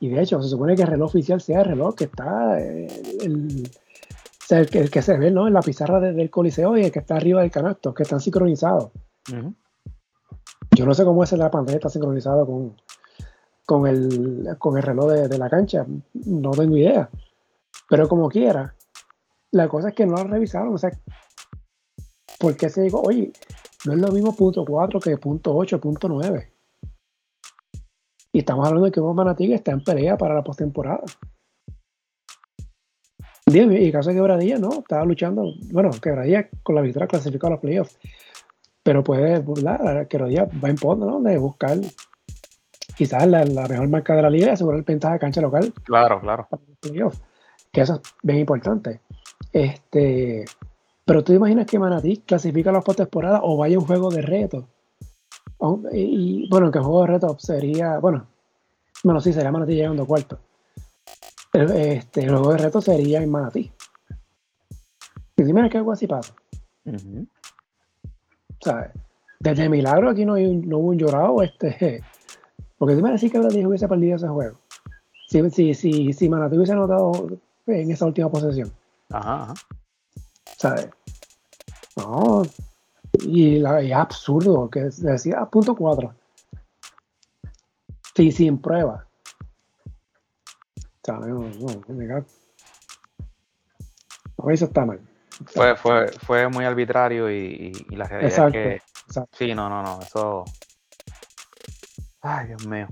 Y de hecho, se supone que el reloj oficial sea el reloj que está eh, el, el, que se ve ¿no? en la pizarra del Coliseo y el que está arriba del canasto, que están sincronizados. Yo no sé cómo es la pantalla está sincronizado con, con, el, con el reloj de, la cancha, no tengo idea. Pero como quiera, la cosa es que no lo revisaron. O sea, ¿por qué se dijo, oye, no es lo mismo punto 4 que punto 8, punto 9? Y estamos hablando de que un Manatí está en pelea para la postemporada. Y el caso de Quebradilla, ¿no? Estaba luchando, bueno, Quebradilla con la victoria clasificó a los playoffs. Pero puede, ¿verdad? Quebradilla va en pos, ¿no? De buscar quizás la, mejor marca de la liga y asegurar el ventaja de cancha local. Claro, claro. Que eso es bien importante. Este, pero tú imaginas que Manatí clasifica a la postemporada o vaya un juego de reto. Y, bueno, que el juego de reto sería, bueno, bueno, sí, sería Manatí llegando cuarto este, el juego de reto sería en Manatí. Y dime que algo así pasa. ¿Sabes? Desde Milagro aquí no, no hubo un llorado, este. [laughs] Porque dime si que Brady hubiese perdido ese juego. Si, si, si, si Manatí hubiese anotado en esa última posesión. Ajá, ajá. ¿Sabes? No. Y, la, es absurdo que decía punto 4. Sí, sin prueba eso está mal. Fue, fue, fue muy arbitrario y, la realidad es que. Sí, no, no, no. Eso. Ay, Dios mío.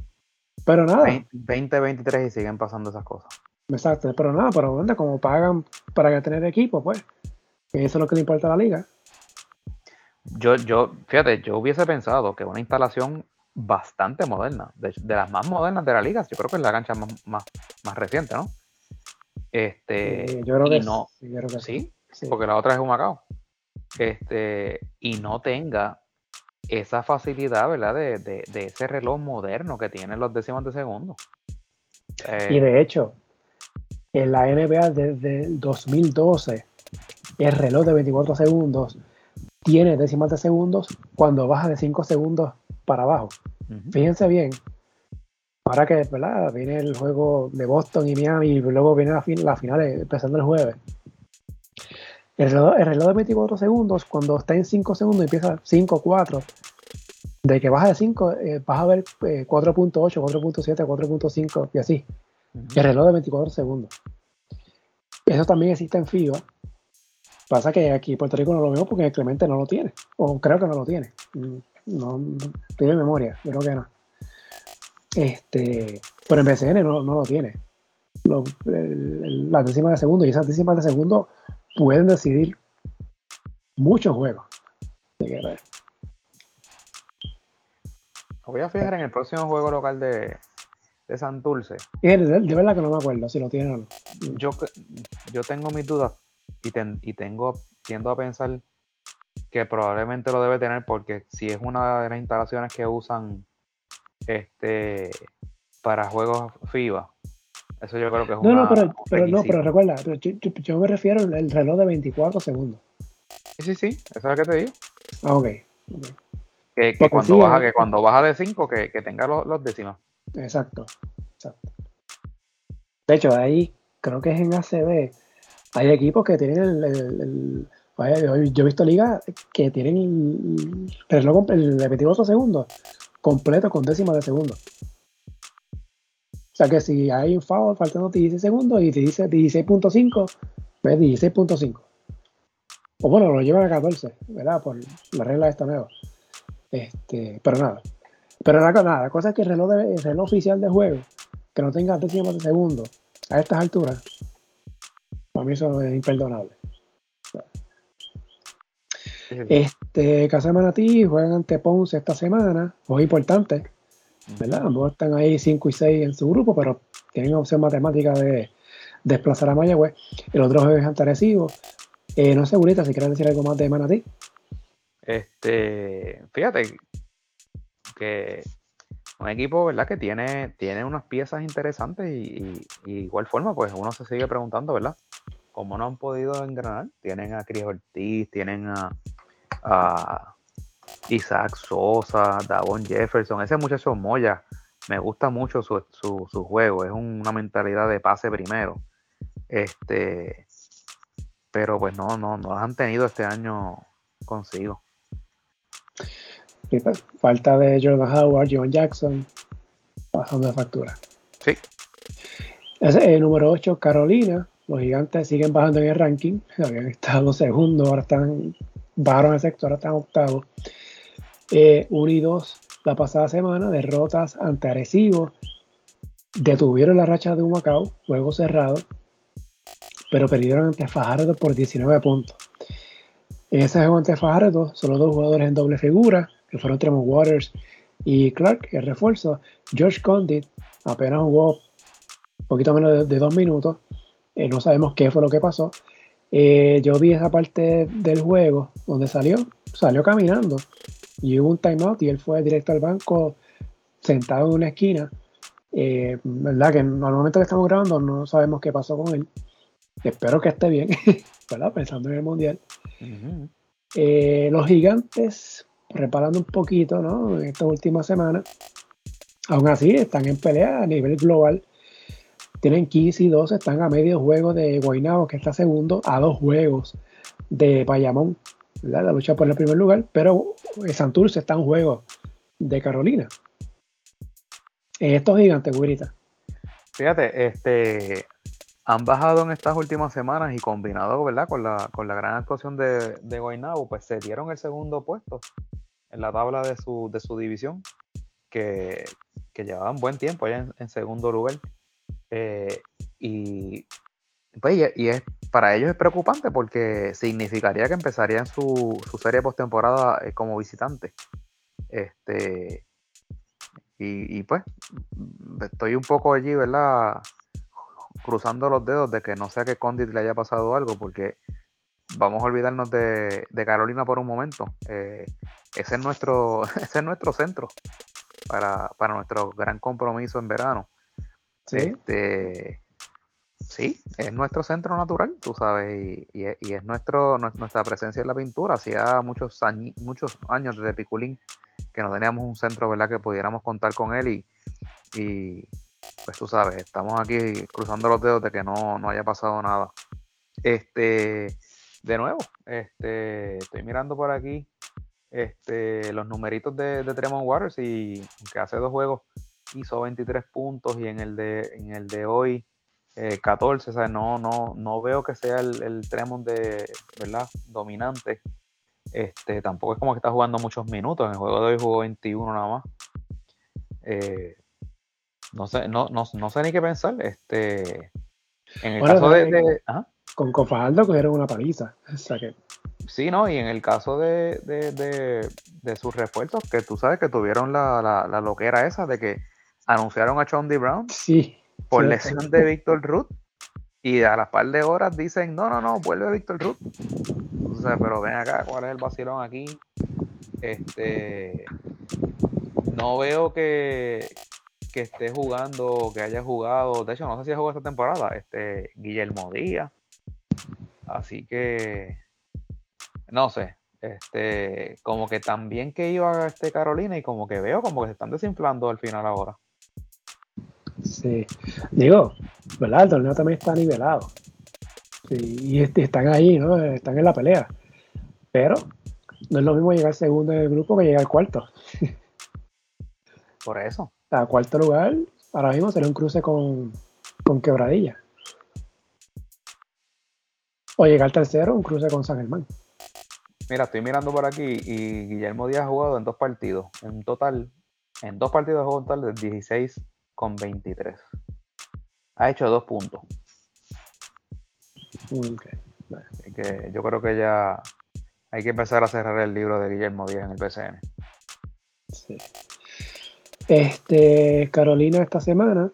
Pero nada. 20, 23 y siguen pasando esas cosas. Exacto, pero nada, pero ¿dónde? Como pagan para tener equipo, pues. Eso es lo que le importa a la liga. Yo, yo, fíjate, yo hubiese pensado que una instalación bastante moderna, de, las más modernas de la liga, yo creo que es la cancha más, más, reciente, ¿no? Este, yo creo que, no, sí, porque la otra es un Macao. Este, y no tenga esa facilidad, ¿verdad? De, de, de, ese reloj moderno que tienen los décimos de segundo. y de hecho, en la NBA desde el 2012, el reloj de 24 segundos tiene décimas de segundos cuando baja de 5 segundos para abajo. Fíjense bien, ahora que ¿verdad? viene el juego de Boston y Miami y luego viene la, fin la final empezando el jueves. El reloj, de 24 segundos, cuando está en 5 segundos, empieza 5, 4. De que baja de 5, eh, vas a ver 4.8, 4.7, 4.5 y así. El reloj de 24 segundos. Eso también existe en FIBA. Pasa que aquí en Puerto Rico no lo vemos porque Clemente no lo tiene. O creo que no lo tiene. Mm, no, tiene memoria, creo que no. Este, pero en BCN no, lo tiene. las décimas de segundo y esas décimas de segundo pueden decidir muchos juegos. voy a fijar en el próximo juego local de, de Santurce. De, de, verdad que no me acuerdo si lo tienen o no. Yo, yo tengo mis dudas y, y tengo, tiendo a pensar que probablemente lo debe tener porque si es una de las instalaciones que usan este para juegos FIBA, eso yo creo que es no, No, pero, pero, no, pero recuerda, yo, me refiero al reloj de 24 segundos. Sí, sí, sí, eso es lo que te digo. Ah, ok. Que, cuando baja, que cuando baja de 5, que, tenga los, los, décimas. Exacto, exacto. De hecho, ahí creo que es en ACB. Hay equipos que tienen el, yo he visto ligas que tienen el reloj el de 24 segundos completo con décimas de segundo. O sea que si hay un foul faltando 16 segundos y te dice 16.5, ves 16.5. O bueno, lo llevan a 14, ¿verdad? Por la regla de esta nueva. Este, pero nada. Pero nada, nada. La cosa es que el reloj, el reloj oficial de juego, que no tenga décimas de segundo a estas alturas, para mí eso es imperdonable. Este, Casa de Manatí juegan ante Ponce esta semana, muy importante. ¿verdad? Ambos están ahí 5 y 6 en su grupo, pero tienen opción matemática de desplazar a Mayagüez. El otro juego es Antarecibo. Eh, no sé, Burita, si quieres decir algo más de Manatí. Este, fíjate un equipo, ¿verdad? Que tiene, tiene unas piezas interesantes y, igual forma, pues uno se sigue preguntando, ¿verdad? ¿Cómo no han podido engranar? Tienen a Cris Ortiz, tienen a, Isaac Sosa, Davon Jefferson, ese muchacho Moya, me gusta mucho su, su, juego, es una mentalidad de pase primero. Este, pero pues no, no, no han tenido este año consigo. Falta de Jordan Howard, John Jackson, bajando de factura. Sí. Es el número 8, Carolina. Los gigantes siguen bajando en el ranking. Habían estado segundos, ahora están, bajaron el sector, ahora están octavos. Eh, 1 y 2 la pasada semana, derrotas ante Arecibo, detuvieron la racha de un Macao, juego cerrado, pero perdieron ante Fajardo por 19 puntos. En ese juego ante Fajardo, solo dos jugadores en doble figura, que fueron Tremont Waters y Clark, el refuerzo. George Condit apenas jugó un poquito menos de, dos minutos, eh, no sabemos qué fue lo que pasó. Eh, yo vi esa parte del juego donde salió, salió caminando y hubo un timeout y él fue directo al banco sentado en una esquina. Eh, ¿Verdad? Que normalmente que estamos grabando no sabemos qué pasó con él. Espero que esté bien, [laughs] ¿verdad? Pensando en el mundial. Eh, los gigantes, reparando un poquito, ¿no? En estas últimas semanas, aún así están en pelea a nivel global. Tienen 15 y 12, están a medio juego de Guaynabo, que está segundo, a dos juegos de Bayamón, la lucha por el primer lugar, pero Santurce está en juego de Carolina. Estos gigantes, güerita. Fíjate, este, han bajado en estas últimas semanas y combinado ¿verdad? Con, la, con la gran actuación de, de Guaynabo, pues se dieron el segundo puesto en la tabla de su, de su división. que, que llevaban buen tiempo allá en, segundo lugar. Eh, y, pues, y, es, para ellos es preocupante porque significaría que empezarían su, su serie postemporada eh, como visitante. Este, y, y, pues estoy un poco allí, ¿verdad? Cruzando los dedos de que no sea que Condit le haya pasado algo, porque vamos a olvidarnos de, Carolina por un momento. Eh, ese, es nuestro, [laughs] ese es nuestro centro para, nuestro gran compromiso en verano. Sí. Este, sí, es nuestro centro natural, tú sabes, y, es nuestro, nuestra presencia en la pintura. Hacía muchos, años, muchos años desde Piculín que no teníamos un centro, ¿verdad?, que pudiéramos contar con él y, y pues tú sabes, estamos aquí cruzando los dedos de que no, no haya pasado nada. Este, de nuevo, este, estoy mirando por aquí este, los numeritos de, de Tremont Waters y que hace dos juegos hizo 23 puntos y en el de, en el de hoy 14, eh, no, no, no veo que sea el, el Tremont de, ¿verdad? dominante. Este, tampoco es como que está jugando muchos minutos. En el juego de hoy jugó 21 nada más. Eh, no sé, no, no, no, sé ni qué pensar. Este, en el caso de, con Cofaldo cogieron una paliza. Sí, ¿no? Y en el caso de, de, sus refuerzos, que tú sabes que tuvieron la, la, loquera esa de que anunciaron a Chondi Brown sí, por lesión de Víctor Ruth y a las par de horas dicen, no, no, no, vuelve Víctor Ruth. O sea, pero ven acá, ¿cuál es el vacilón aquí? Este, no veo que, que esté jugando, que haya jugado, de hecho no sé si ha jugado esta temporada, este, Guillermo Díaz, Así que, no sé, este, como que también que iba este Carolina y como que veo como que se están desinflando al final ahora. Sí, digo, ¿verdad? El torneo también está nivelado. y este, están ahí, ¿no? Están en la pelea. Pero no es lo mismo llegar segundo en el grupo que llegar cuarto. Por eso. A cuarto lugar, ahora mismo sería un cruce con, con quebradilla. O llegar tercero, un cruce con San Germán. Mira, estoy mirando por aquí y Guillermo Díaz ha jugado en dos partidos. En total, en dos partidos ha jugado total de 16 con 23. Ha hecho dos puntos. Así que yo creo que ya hay que empezar a cerrar el libro de Guillermo Díaz en el PCN. Sí. Este, Carolina esta semana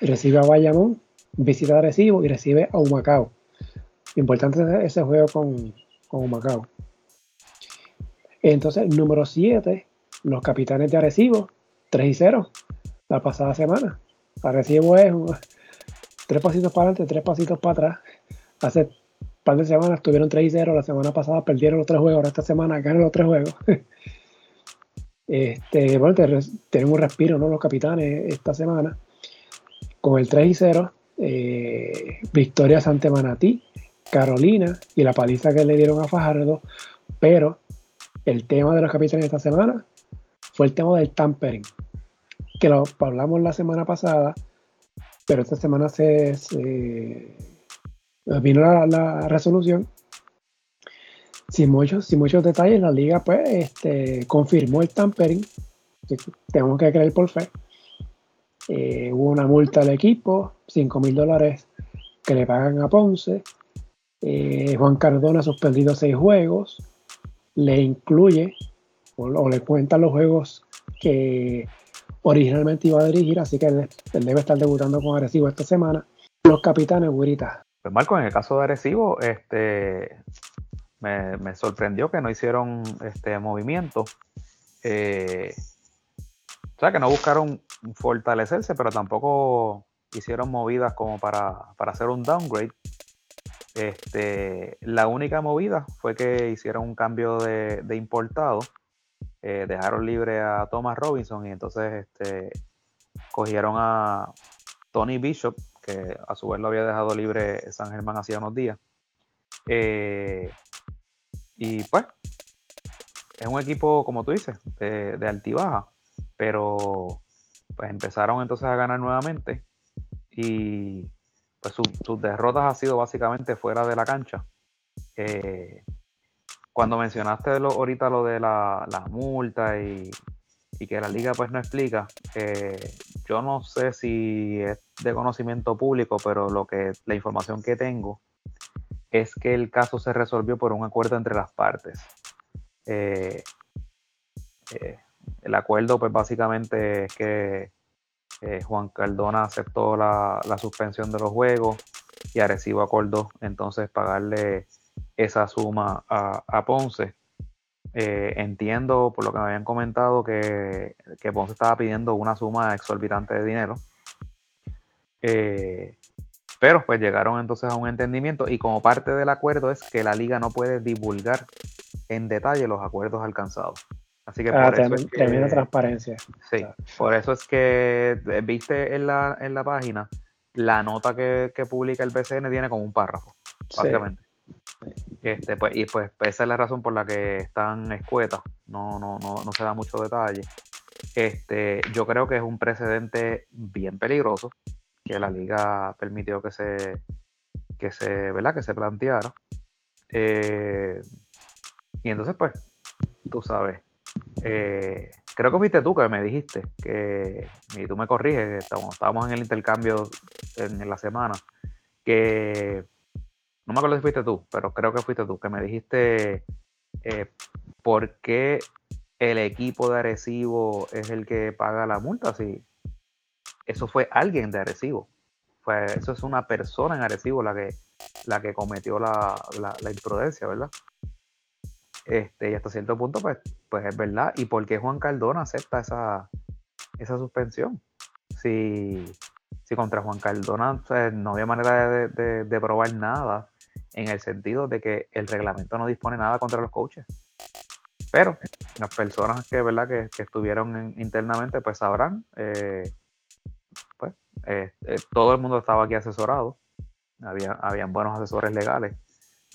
recibe a Bayamón, visita a Recibo y recibe a Humacao. Importante ese juego con, con Macao. Entonces, número 7, los capitanes de Arecibo, 3 y 0, la pasada semana. Arecibo es tres pasitos para adelante, tres pasitos para atrás. Hace un par de semanas tuvieron 3 y 0, la semana pasada perdieron los tres juegos, ahora esta semana ganan los tres juegos. [laughs] este, bueno, tenemos un respiro, ¿no? Los capitanes esta semana. Con el 3 y 0, eh, victorias ante Manatí, Carolina y la paliza que le dieron a Fajardo, pero el tema de los capitanes esta semana fue el tema del tampering, que lo hablamos la semana pasada, pero esta semana se, vino la, resolución. Sin muchos, sin muchos detalles, la liga pues este, confirmó el tampering, tenemos que creer por fe. Eh, hubo una multa al equipo, 5 mil dólares que le pagan a Ponce, eh, Juan Cardona suspendido seis juegos, le incluye o, le cuenta los juegos que originalmente iba a dirigir, así que él, debe estar debutando con Arecibo esta semana. Los capitanes, Gurita. Pues Marco, en el caso de Arecibo, este, me, sorprendió que no hicieron este movimiento. Eh, o sea, que no buscaron fortalecerse, pero tampoco hicieron movidas como para, para hacer un downgrade. Este, la única movida fue que hicieron un cambio de, importado, eh, dejaron libre a Thomas Robinson y entonces este, cogieron a Tony Bishop, que a su vez lo había dejado libre San Germán hacía unos días. Eh, y pues, es un equipo, como tú dices, de, de altibaja, pero pues empezaron entonces a ganar nuevamente y pues sus derrotas ha sido básicamente fuera de la cancha. Eh, cuando mencionaste lo, ahorita lo de la, multa y, y que la liga pues no explica, yo no sé si es de conocimiento público, pero lo que la información que tengo es que el caso se resolvió por un acuerdo entre las partes. Eh, eh, el acuerdo, pues básicamente es que eh, Juan Cardona aceptó la, suspensión de los juegos y Arecibo acordó entonces pagarle esa suma a, Ponce. entiendo por lo que me habían comentado que, que, Ponce estaba pidiendo una suma exorbitante de dinero. Pero pues llegaron entonces a un entendimiento y como parte del acuerdo es que la liga no puede divulgar en detalle los acuerdos alcanzados. Así que ah, por eso es que, transparencia. Sí, por eso es que eh, viste en la, en la página la nota que, publica el BCN tiene como un párrafo, básicamente. Este, pues, y pues esa es la razón por la que están escuetas, no, no, no, no se da mucho detalle. Este, yo creo que es un precedente bien peligroso que la liga permitió que se, que se, ¿verdad? Que se planteara. Eh, y entonces, pues, tú sabes, eh, creo que fuiste tú que me dijiste, que, y tú me corriges, estábamos, estábamos en el intercambio en, la semana, que, no me acuerdo si fuiste tú, pero creo que fuiste tú, que me dijiste eh, por qué el equipo de Arecibo es el que paga la multa, si eso fue alguien de Arecibo. Fue, eso es una persona en Arecibo la que, la que cometió la, imprudencia, ¿verdad? Este, y hasta cierto punto, pues, pues es verdad. ¿Y por qué Juan Cardona acepta esa, esa suspensión? Si, si contra Juan Cardona no había manera de, probar nada en el sentido de que el reglamento no dispone nada contra los coaches. Pero las personas que, ¿verdad? que, que estuvieron internamente, pues sabrán. Eh, pues, eh, todo el mundo estaba aquí asesorado. Había, habían buenos asesores legales.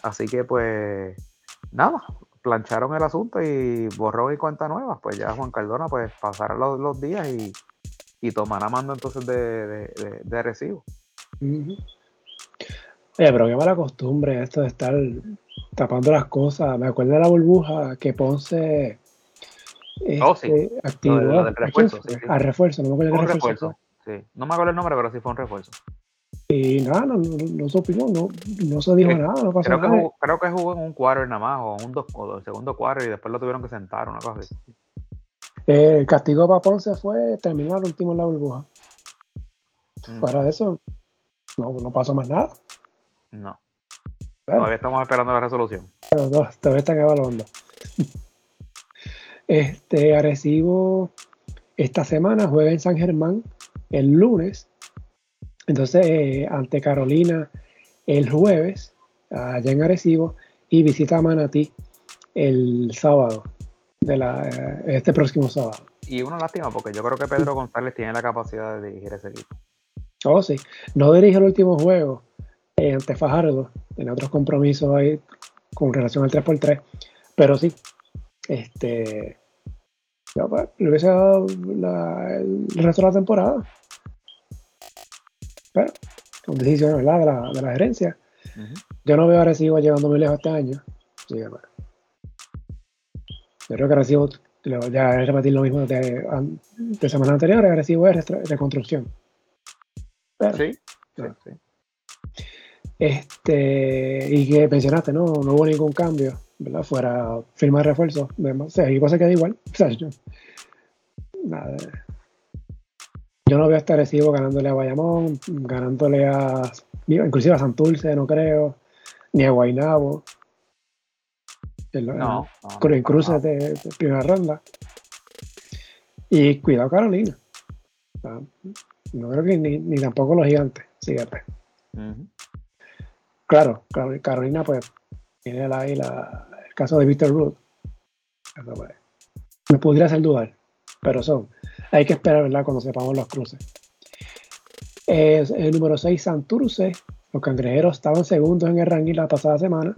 Así que, pues, nada, plancharon el asunto y borró y cuenta nueva. Pues ya Juan Cardona, pues, pasará los, días y, y tomará mando entonces de, de, recibo. Eh, pero qué mala costumbre esto de estar tapando las cosas. Me acuerdo de la burbuja que Ponce oh, sí. Este, activó refuerzo, a refuerzo, no me acuerdo qué refuerzo. Sí, no me acuerdo el nombre, pero sí fue un refuerzo. Y nada, no, no, supimos, no, no se dijo nada, no pasó creo nada. Que jugó, creo que jugó en un cuadro nada más, o un dos, o el segundo cuadro, y después lo tuvieron que sentar, una cosa así. Eh, el castigo para Ponce fue terminar el último en la burbuja. Mm. Para eso, no, no pasó más nada. No. Todavía estamos esperando la resolución. Pero no, todavía están evaluando. [laughs] este Arecibo esta semana juega en San Germán el lunes. Entonces, eh, ante Carolina el jueves, allá en Arecibo, y visita a Manatí el sábado, de la, eh, este próximo sábado. Y una lástima, porque yo creo que Pedro González tiene la capacidad de dirigir ese equipo. Oh, sí. No dirige el último juego eh, ante Fajardo, tiene otros compromisos ahí con relación al 3x3, pero sí, este, pues, le hubiese dado el resto de la temporada. Pero, con decisión De, la, de la gerencia. Yo no veo a Recibo llegando muy lejos este año. Que, bueno. Yo creo que Recibo, ya he repetido lo mismo de, de semanas anteriores, Recibo es reconstrucción. sí, sí, sí. Este, y que mencionaste, ¿no? No hubo ningún cambio, ¿verdad? Fuera firma de refuerzo. O sea, y cosa queda igual. [laughs] O sea, yo, nada, yo no veo a este recibo ganándole a Bayamón, ganándole a. Inclusive a Santurce, no creo. Ni a Guainabo. no, en cruces de, primera ronda. Y cuidado Carolina. No creo que ni, tampoco los gigantes. Síguete. Claro, Carolina, pues, tiene la, el caso de Victor Root. Pues, me podría hacer dudar, pero son hay que esperar, ¿verdad? Cuando sepamos los cruces. el número 6, Santurce. Los cangrejeros estaban segundos en el ranking la pasada semana.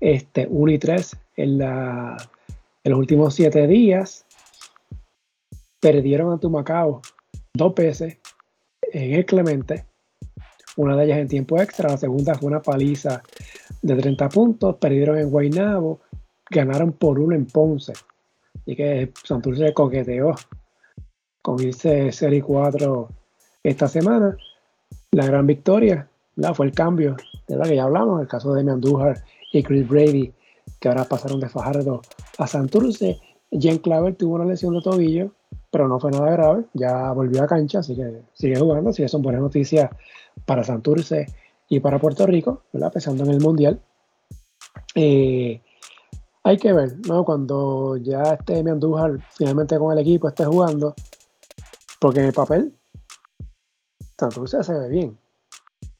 Este, 1 y 3 en, en los últimos 7 días. Perdieron a Tumacao dos veces en el Clemente. Una de ellas en tiempo extra. La segunda fue una paliza de 30 puntos. Perdieron en Guaynabo. Ganaron por uno en Ponce. Así que Santurce coqueteó con irse Serie 4 esta semana. La gran victoria fue el cambio de la que ya hablamos, el caso de Andújar y Chris Brady, que ahora pasaron de Fajardo a Santurce. Jen Claver tuvo una lesión de tobillo, pero no fue nada grave, ya volvió a cancha, así que sigue jugando, así que son buenas noticias para Santurce y para Puerto Rico, ¿verdad? pensando en el Mundial. Eh, hay que ver, ¿no? Cuando ya esté Andújar finalmente con el equipo, esté jugando, porque en el papel, Santurce se ve bien.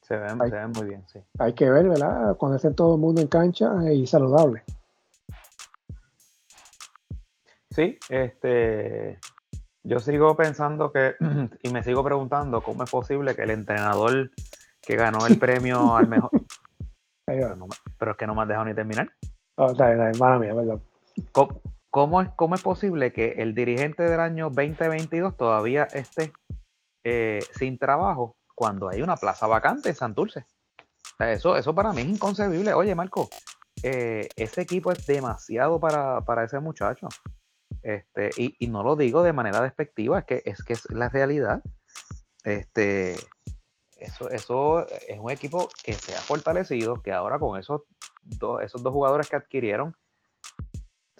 Se ven, se ven muy bien, sí. Hay que ver, ¿verdad? Cuando esté todo el mundo en cancha y saludable. Sí, este, yo sigo pensando que, [clears throat] y me sigo preguntando cómo es posible que el entrenador que ganó el [laughs] premio al mejor. pero, es que no me has dejado ni terminar. Oh, mía, perdón. ¿Cómo, es, ¿Cómo es posible que el dirigente del año 2022 todavía esté eh, sin trabajo cuando hay una plaza vacante en Santurce? Eso, eso para mí es inconcebible. Oye, Marco, eh, ese equipo es demasiado para, para ese muchacho. Este, y, no lo digo de manera despectiva, es que es, que es la realidad. Este, eso, eso es un equipo que se ha fortalecido, que ahora con esos dos, esos dos jugadores que adquirieron,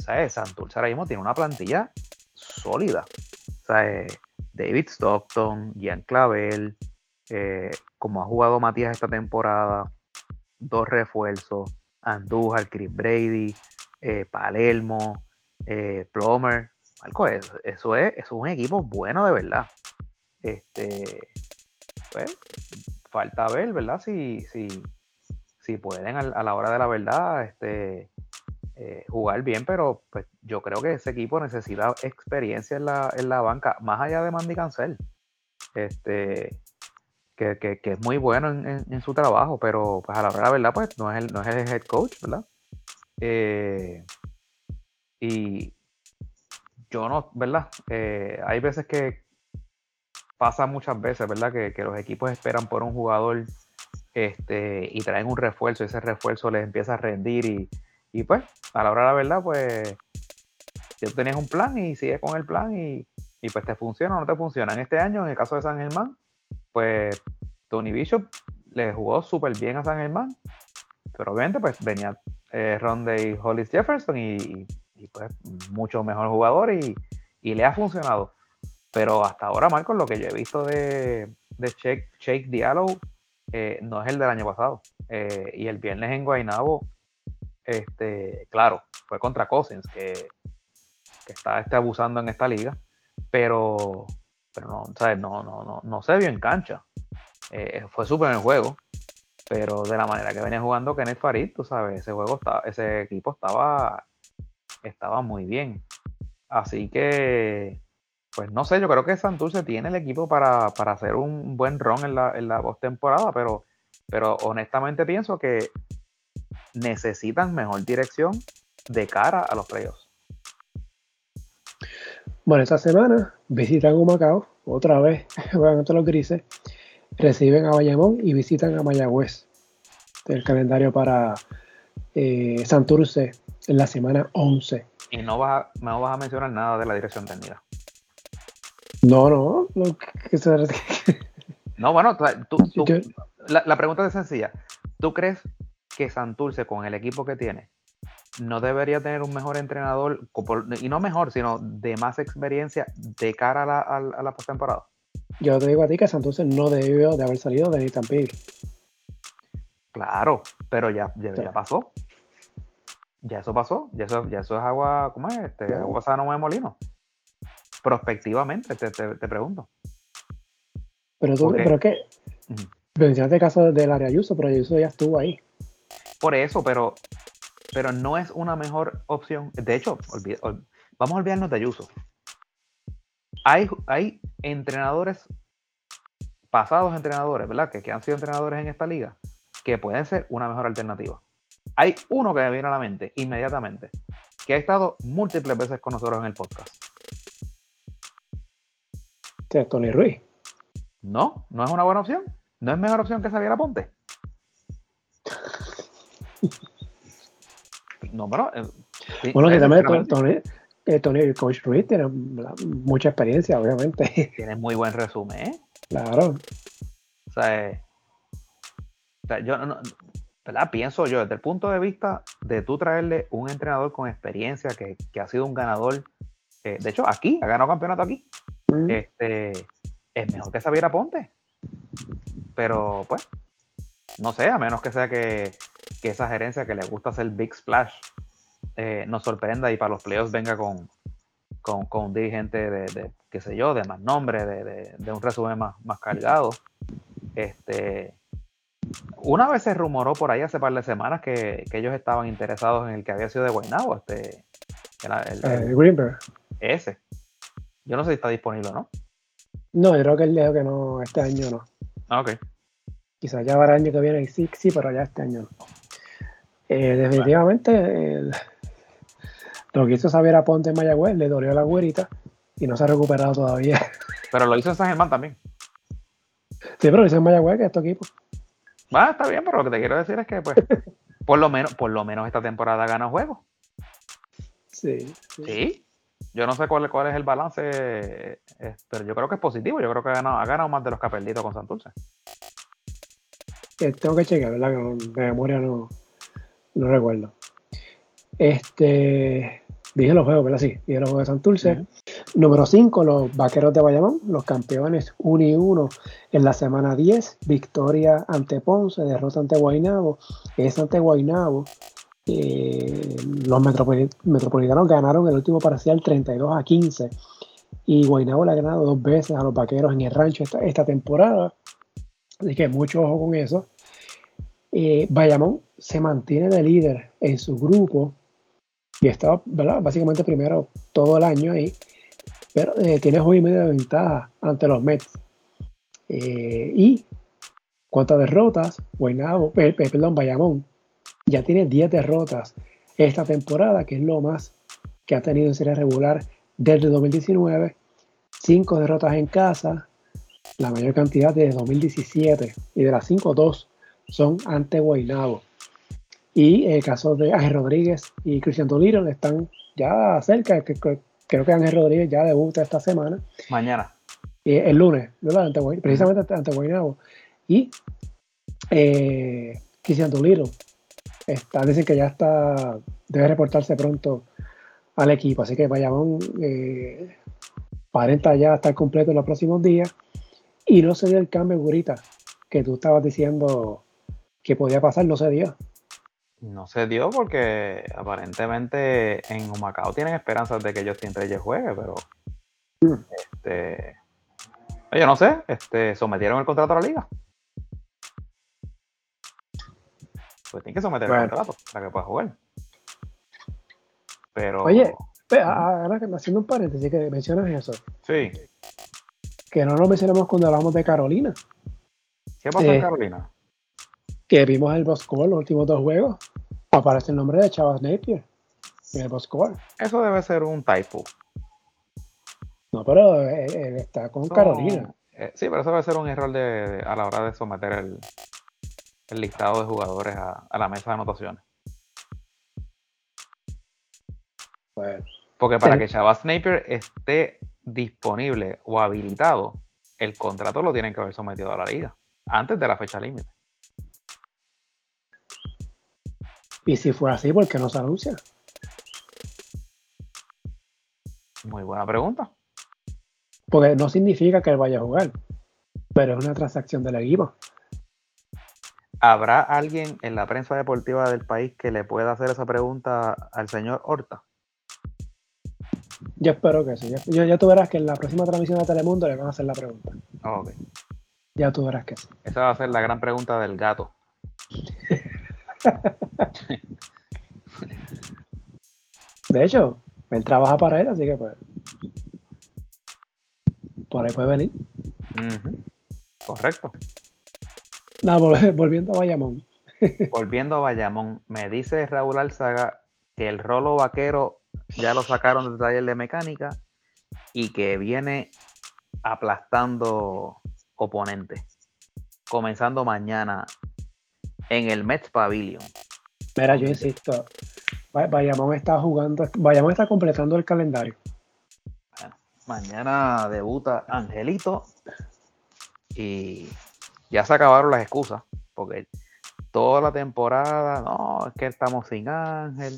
¿sabes? Santurce ahora mismo tiene una plantilla sólida. ¿sabes? David Stockton, Ian Clavel, eh, como ha jugado Matías esta temporada, dos refuerzos, Andújar, Chris Brady, eh, Palermo, eh, Plomer, Marco, eso, eso, es, es un equipo bueno de verdad. Este, pues, falta ver, ¿verdad? Si, si, si pueden a, la hora de la verdad este, eh, jugar bien, pero pues yo creo que ese equipo necesita experiencia en la, en la banca, más allá de Mandy Cancel. Este, que, que, que, es muy bueno en, en, su trabajo, pero pues a la verdad, pues no es el, no es el head coach, ¿verdad? Eh, y yo no, ¿verdad? Eh, hay veces que pasa muchas veces, ¿verdad? Que, los equipos esperan por un jugador este, y traen un refuerzo y ese refuerzo les empieza a rendir y, y pues a la hora de la verdad, pues tú tenías un plan y sigues con el plan y, y, pues te funciona o no te funciona. En este año, en el caso de San Germán, pues Tony Bishop le jugó súper bien a San Germán, pero obviamente pues venía eh, y Hollis Jefferson y, y pues mucho mejor jugador y, le ha funcionado. Pero hasta ahora, Marcos, lo que yo he visto de, de Shake, Diallo eh, no es el del año pasado. Eh, y el viernes en Guaynabo, este, claro, fue contra Cousins, que, está este, abusando en esta liga, pero, pero no, no, no, no, no se vio en cancha. Eh, fue súper en el juego, pero de la manera que venía jugando Kenneth Farid, tú sabes, ese juego está, ese equipo estaba estaba muy bien. Así que, pues no sé, yo creo que Santurce tiene el equipo para, hacer un buen run en la, en la postemporada, pero, pero honestamente pienso que necesitan mejor dirección de cara a los playoffs. Bueno, esta semana visitan Humacao, otra vez [laughs] juegan contra los grises, reciben a Bayamón y visitan a Mayagüez. El calendario para eh, Santurce en la semana 11. Y no vas, a, no vas a mencionar nada de la dirección técnica. No, no. No, bueno, tú, la, pregunta es sencilla. ¿Tú crees que Santurce, con el equipo que tiene, no debería tener un mejor entrenador, y no mejor, sino de más experiencia de cara a la, a, la postemporada? Yo te digo a ti que Santurce no debió de haber salido de Nathan Claro, pero ya, ya pasó ya eso pasó, ya eso, ya eso es agua, ¿cómo es? Este, agua sana no molino. Prospectivamente, te, te, pregunto. Pero tú, ¿pero qué? Mencionaste el caso del área Ayuso, pero Ayuso ya estuvo ahí. Por eso, pero, pero no es una mejor opción. De hecho, vamos a olvidarnos de Ayuso. Hay, hay entrenadores, pasados entrenadores, ¿verdad? Que, que han sido entrenadores en esta liga, que pueden ser una mejor alternativa. Hay uno que me viene a la mente inmediatamente, que ha estado múltiples veces con nosotros en el podcast. Tony Ruiz. No, no es una buena opción. No es mejor opción que Xavier Ponte. No, pero. Eh, bueno, que también Tony, eh, Tony, el coach Ruiz tiene mucha experiencia, obviamente. [laughs] Tiene muy buen resumen, ¿eh? Claro. O sea, eh, yo no, ¿verdad? Pienso yo, desde el punto de vista de tú traerle un entrenador con experiencia que, ha sido un ganador, eh, de hecho, aquí, ha ganado campeonato aquí, este, es mejor que Xavier Ponte. Pero, pues, no sé, a menos que sea que, esa gerencia que le gusta hacer Big Splash eh, nos sorprenda y para los playoffs venga con, con, un dirigente de, qué sé yo, de más nombre, de, un resumen más, más cargado. Este, una vez se rumoró por ahí hace par de semanas que, ellos estaban interesados en el que había sido de Guaynabo, este, el, eh, Greenberg. Ese. Yo no sé si está disponible o no. No, yo creo que él dijo que no, este año no. Ah, ok. Quizás ya para el año que viene sí, sí, pero ya este año no. Eh, definitivamente, lo que hizo saber a Ponte en Mayagüez le dolió la güerita y no se ha recuperado todavía. [laughs] Pero lo hizo en San Germán también. Sí, pero lo hizo en Mayagüez, que es tu equipo. Va, está bien, pero lo que te quiero decir es que, pues, [laughs] por lo menos, por lo menos esta temporada gana juegos. Sí, sí. Yo no sé cuál, cuál es el balance, eh, pero yo creo que es positivo. Yo creo que ha ganado, ha ganado más de los que ha perdido con Santurce. Tengo que chequear, ¿verdad? Que de memoria no, no recuerdo. Este, dije los juegos, ¿verdad? Sí, dije los juegos de Santurce. Número 5, los Vaqueros de Bayamón, los campeones 1 y 1 en la semana 10. Victoria ante Ponce, derrota ante Guainabo. Es ante Guainabo. Eh, los metropolitanos ganaron el último parcial 32 a 15. Y Guainabo le ha ganado dos veces a los Vaqueros en el rancho esta, temporada. Así que mucho ojo con eso. Eh, Bayamón se mantiene de líder en su grupo y está básicamente primero todo el año ahí pero eh, tiene hoy de ventaja ante los Mets. Eh, y cuántas derrotas, Guaynabo, perdón, Bayamón, ya tiene 10 derrotas esta temporada, que es lo más que ha tenido en serie regular desde 2019. 5 derrotas en casa, la mayor cantidad desde 2017. Y de las 5, 2 son ante Guaynabo. Y el caso de Ángel Rodríguez y Cristian Doliro están ya cerca, que, Creo que Ángel Rodríguez ya debuta esta semana. Mañana. Eh, el lunes, ¿verdad? precisamente ante Guaynabo. Y eh, Cristian está, dicen que ya está, debe reportarse pronto al equipo. Así que Bayamón eh, aparenta ya estar completo en los próximos días. Y no se dio el cambio, Gurita, que tú estabas diciendo que podía pasar, no se dio. No se dio porque aparentemente en Humacao tienen esperanzas de que Justin Reyes juegue, pero mm. este oye, no sé, este sometieron el contrato a la liga. Pues tienen que someter el contrato para que pueda jugar. Pero Oye, ahora que me haciendo un paréntesis que mencionas eso. Sí. Que no lo mencionamos cuando hablamos de Carolina. ¿Qué pasó en eh, Carolina? Que vimos el boss los últimos dos juegos, aparece el nombre de Chavas Napier en el boss Eso debe ser un typo. No, pero él, está con Carolina. Eh, sí, pero eso debe ser un error de, a la hora de someter el, listado de jugadores a, la mesa de anotaciones. Porque para que Chavas Napier esté disponible o habilitado, el contrato lo tienen que haber sometido a la liga antes de la fecha límite. Y si fue así, ¿por qué no se anuncia? Muy buena pregunta. Porque no significa que él vaya a jugar, pero es una transacción del equipo. ¿Habrá alguien en la prensa deportiva del país que le pueda hacer esa pregunta al señor Horta? Yo espero que sí. Yo, ya tú verás que en la próxima transmisión de Telemundo le van a hacer la pregunta. Ok. Ya tú verás que sí. Esa va a ser la gran pregunta del gato. [laughs] De hecho, él trabaja para él, así que pues. Por ahí puede venir. Correcto. No, [laughs] volviendo a Bayamón. volviendo a Bayamón, me dice Raúl Alzaga que el rolo vaquero ya lo sacaron del taller de mecánica y que viene aplastando oponentes. Comenzando mañana en el Mets Pavilion. Mira, yo insisto, Bayamón está jugando, Bayamón está completando el calendario. mañana debuta Angelito y ya se acabaron las excusas, porque toda la temporada, no, es que estamos sin Ángel,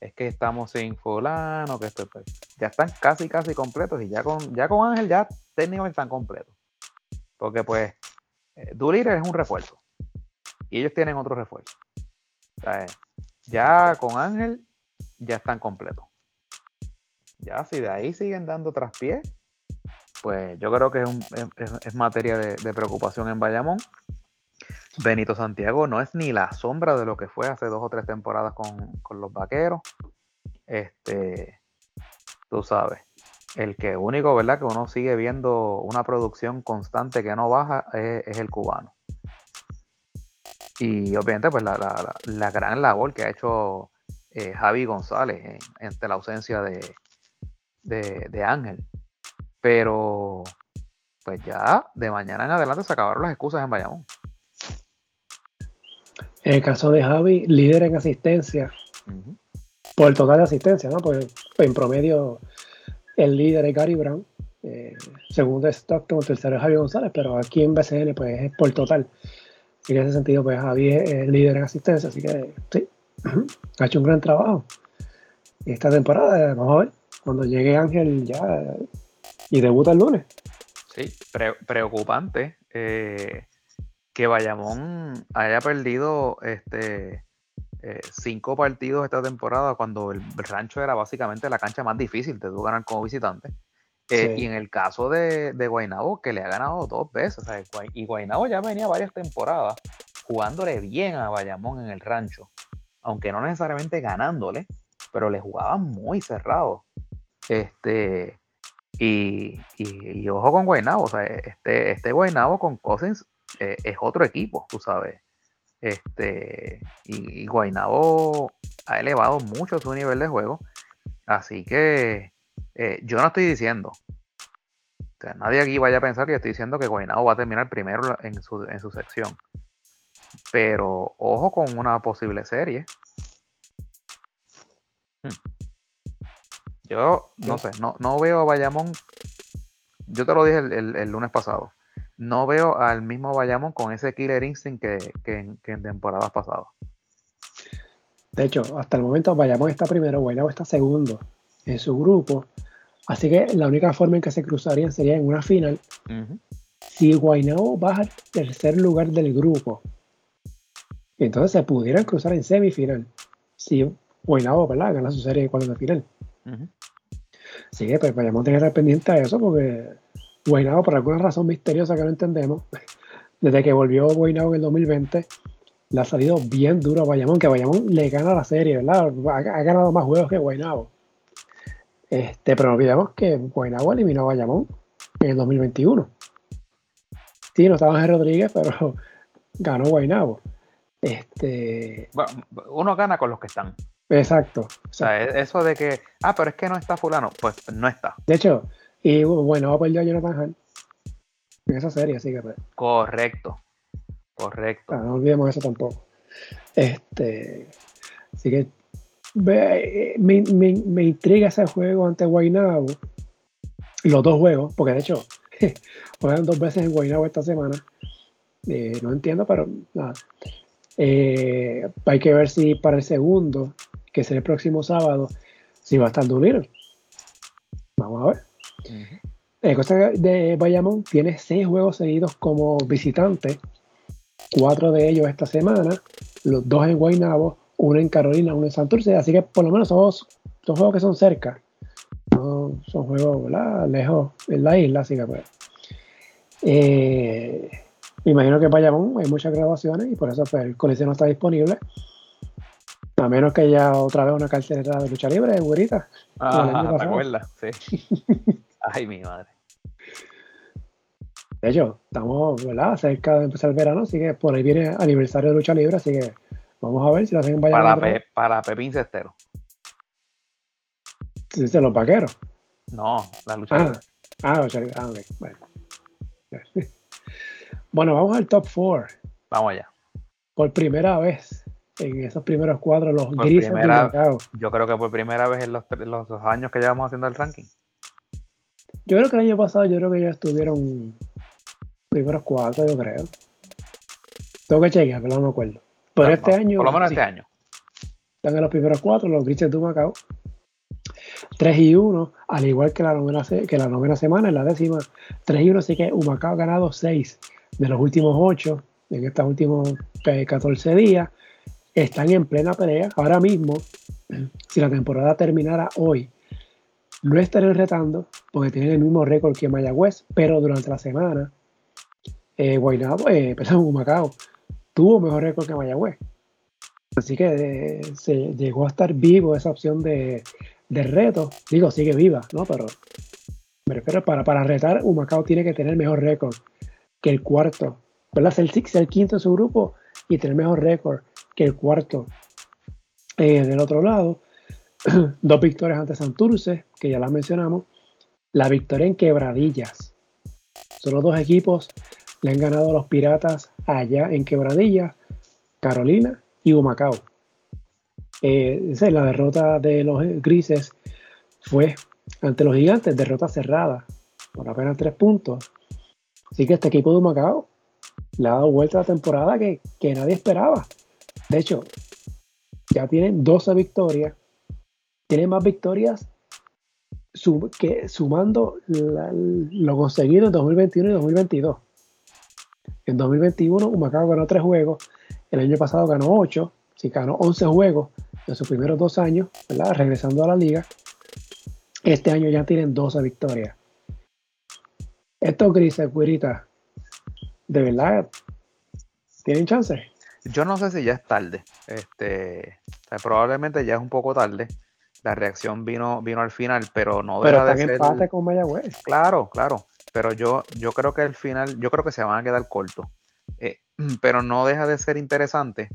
es que estamos sin fulano, que esto, pues, ya están casi, casi completos y ya con, ya con Ángel ya técnicamente están completos. Porque pues, eh, es un refuerzo y ellos tienen otro refuerzo. ya con Ángel ya están completos. Ya si de ahí siguen dando traspié, pues yo creo que es, materia de, preocupación en Bayamón. Benito Santiago no es ni la sombra de lo que fue hace dos o tres temporadas con, los vaqueros. Este, tú sabes, el que único, ¿verdad? Que uno sigue viendo una producción constante que no baja es, el cubano. Y obviamente, pues la, gran labor que ha hecho eh, Javi González entre la ausencia de, de Ángel. Pero, pues ya de mañana en adelante se acabaron las excusas en Bayamón. En el caso de Javi, líder en asistencia, por el total de asistencia, ¿no? Pues en promedio el líder es Gary Brown, eh, segundo es Stockton, tercero es Javi González, pero aquí en BCN pues es por total. Y en ese sentido, pues Javi es líder en asistencia, así que sí, [clears throat] ha hecho un gran trabajo. Esta temporada, vamos a ver, cuando llegue Ángel ya y debuta el lunes. Sí, preocupante eh, que Bayamón haya perdido este eh, cinco partidos esta temporada cuando el rancho era básicamente la cancha más difícil de tú ganar como visitante. Eh, y en el caso de, de Guaynabo, que le ha ganado dos veces. y Guaynabo ya venía varias temporadas jugándole bien a Bayamón en el rancho. Aunque no necesariamente ganándole, pero le jugaban muy cerrado. Este, y, y, ojo con Guaynabo, o sea, este, este Guaynabo con Cousins eh, es otro equipo, tú sabes. Este, y, y Guaynabo ha elevado mucho su nivel de juego. Así que eh, yo no estoy diciendo, o sea, nadie aquí vaya a pensar que estoy diciendo que Guaynabo va a terminar primero en su, en su sección. Pero ojo con una posible serie. Hmm. Yo no sé, no, no veo a Bayamón. Yo te lo dije el, lunes pasado. No veo al mismo Bayamón con ese killer instinct que, en, temporadas pasadas. De hecho, hasta el momento Bayamón está primero, Guaynabo está segundo en su grupo. Así que la única forma en que se cruzarían sería en una final. Si Guaynabo baja al tercer lugar del grupo, entonces se pudieran cruzar en semifinal. Si Guaynabo gana su serie de cuartos de final. Sí, pues vayamos a tener pendiente a eso porque Guaynabo, por alguna razón misteriosa que no entendemos, [laughs] desde que volvió Guaynabo en el 2020, le ha salido bien duro a Bayamón, que Bayamón le gana la serie, ¿verdad? Ha, ganado más juegos que Guaynabo. Este, pero no olvidemos que Guaynabo eliminó a Bayamón en el 2021. Sí, no estaba Ángel Rodríguez, pero [laughs] ganó Guaynabo. Este... Bueno, uno gana con los que están. Exacto. O sea, e-, eso de que, ah, pero es que no está fulano, pues no está. De hecho, y bueno, va a Jonathan Hall en esa serie, así que pues. Correcto. Correcto. no olvidemos eso tampoco. Este, así que me, me, intriga ese juego ante Guaynabo. Los dos juegos, porque de hecho, [laughs] juegan dos veces en Guaynabo esta semana. Eh, no entiendo, pero nada. Eh, hay que ver si para el segundo que es el próximo sábado, si va a estar Doolittle. Vamos a ver. El costa de Bayamón tiene seis juegos seguidos como visitante, cuatro de ellos esta semana, los dos en Guaynabo, uno en Carolina, uno en Santurce, así que por lo menos son, son juegos que son cerca. No son juegos lejos en la isla, así que pues. Eh, me imagino que en Bayamón hay muchas grabaciones y por eso pues, el coliseo no está disponible. A menos que haya otra vez una cartelera de lucha libre, güerita. Ah, ¿te acuerdas? Sí. [laughs] Ay, mi madre. De hecho, estamos ¿verdad? cerca de empezar el verano, así que por ahí viene aniversario de lucha libre, así que vamos a ver si lo hacen en Para, para Pepín Cestero. De los vaqueros. No, la lucha ah, libre. Ah, lucha libre. Ah. Bueno. [laughs] bueno, vamos al top 4. Vamos allá. Por primera vez en esos primeros cuadros, los Por grises primera- de. Yo creo que por primera vez en los, los dos años que llevamos haciendo el ranking. Yo creo que el año pasado, yo creo que ya estuvieron primeros cuatro, yo creo. Tengo que chequear, pero no me acuerdo. Pero este año Por lo menos sí, este año. están en los primeros cuatro, los grises de Macao. 3 y 1, al igual que la novena, que la novena semana, en la décima, 3 y 1, así que Humacao ha ganado 6 de los últimos 8 en estos últimos eh, 14 días. Están en plena pelea. Ahora mismo, [clears throat] si la temporada terminara hoy, no estarían retando porque tienen el mismo récord que Mayagüez, pero durante la semana, eh, Guaynabo, eh, [laughs] perdón, Humacao tuvo mejor récord que Mayagüez. Así que eh, se llegó a estar vivo esa opción de, de reto. Digo, sigue viva, ¿no? Pero me refiero para, para retar, Humacao tiene que tener mejor récord que el cuarto. ¿Verdad? Ser el, quinto en su grupo y tener mejor récord que el cuarto. Eh, del otro lado, [clears throat] dos victorias ante Santurce, que ya las mencionamos. La victoria en Quebradillas. Son los dos equipos le han ganado a los Piratas allá en Quebradillas, Carolina y Humacao. Eh, la derrota de los grises fue ante los gigantes, derrota cerrada por apenas tres puntos. Así que este equipo de Humacao le ha dado vuelta a la temporada que, que nadie esperaba. De hecho, ya tienen 12 victorias, tienen más victorias que sumando lo conseguido en 2021 y 2022. En 2021 Humacao ganó 3 juegos, el año pasado ganó 8, sí ganó 11 juegos en sus primeros dos años, ¿verdad? regresando a la liga. Este año ya tienen 12 victorias. Estos grises, güerita, de verdad, tienen chance. Yo no sé si ya es tarde. Este, o sea, probablemente ya es un poco tarde. La reacción vino, vino al final, pero no Pero deja están de ser. empate con Mayagüez. Claro, claro. Pero yo, yo creo que al final, yo creo que se van a quedar cortos. Eh, [clears throat] pero no deja de ser interesante.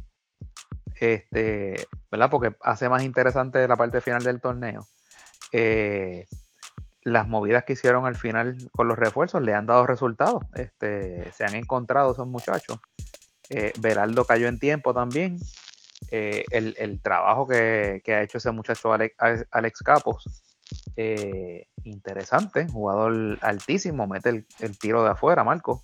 Este, ¿verdad? Porque hace más interesante la parte final del torneo. Eh, las movidas que hicieron al final con los refuerzos le han dado resultados. Este, se han encontrado esos muchachos. Eh, Beraldo cayó en tiempo también. Eh, el, el trabajo que, que ha hecho ese muchacho Alex, Alex Capos eh, interesante, jugador altísimo, mete el, el tiro de afuera, Marco.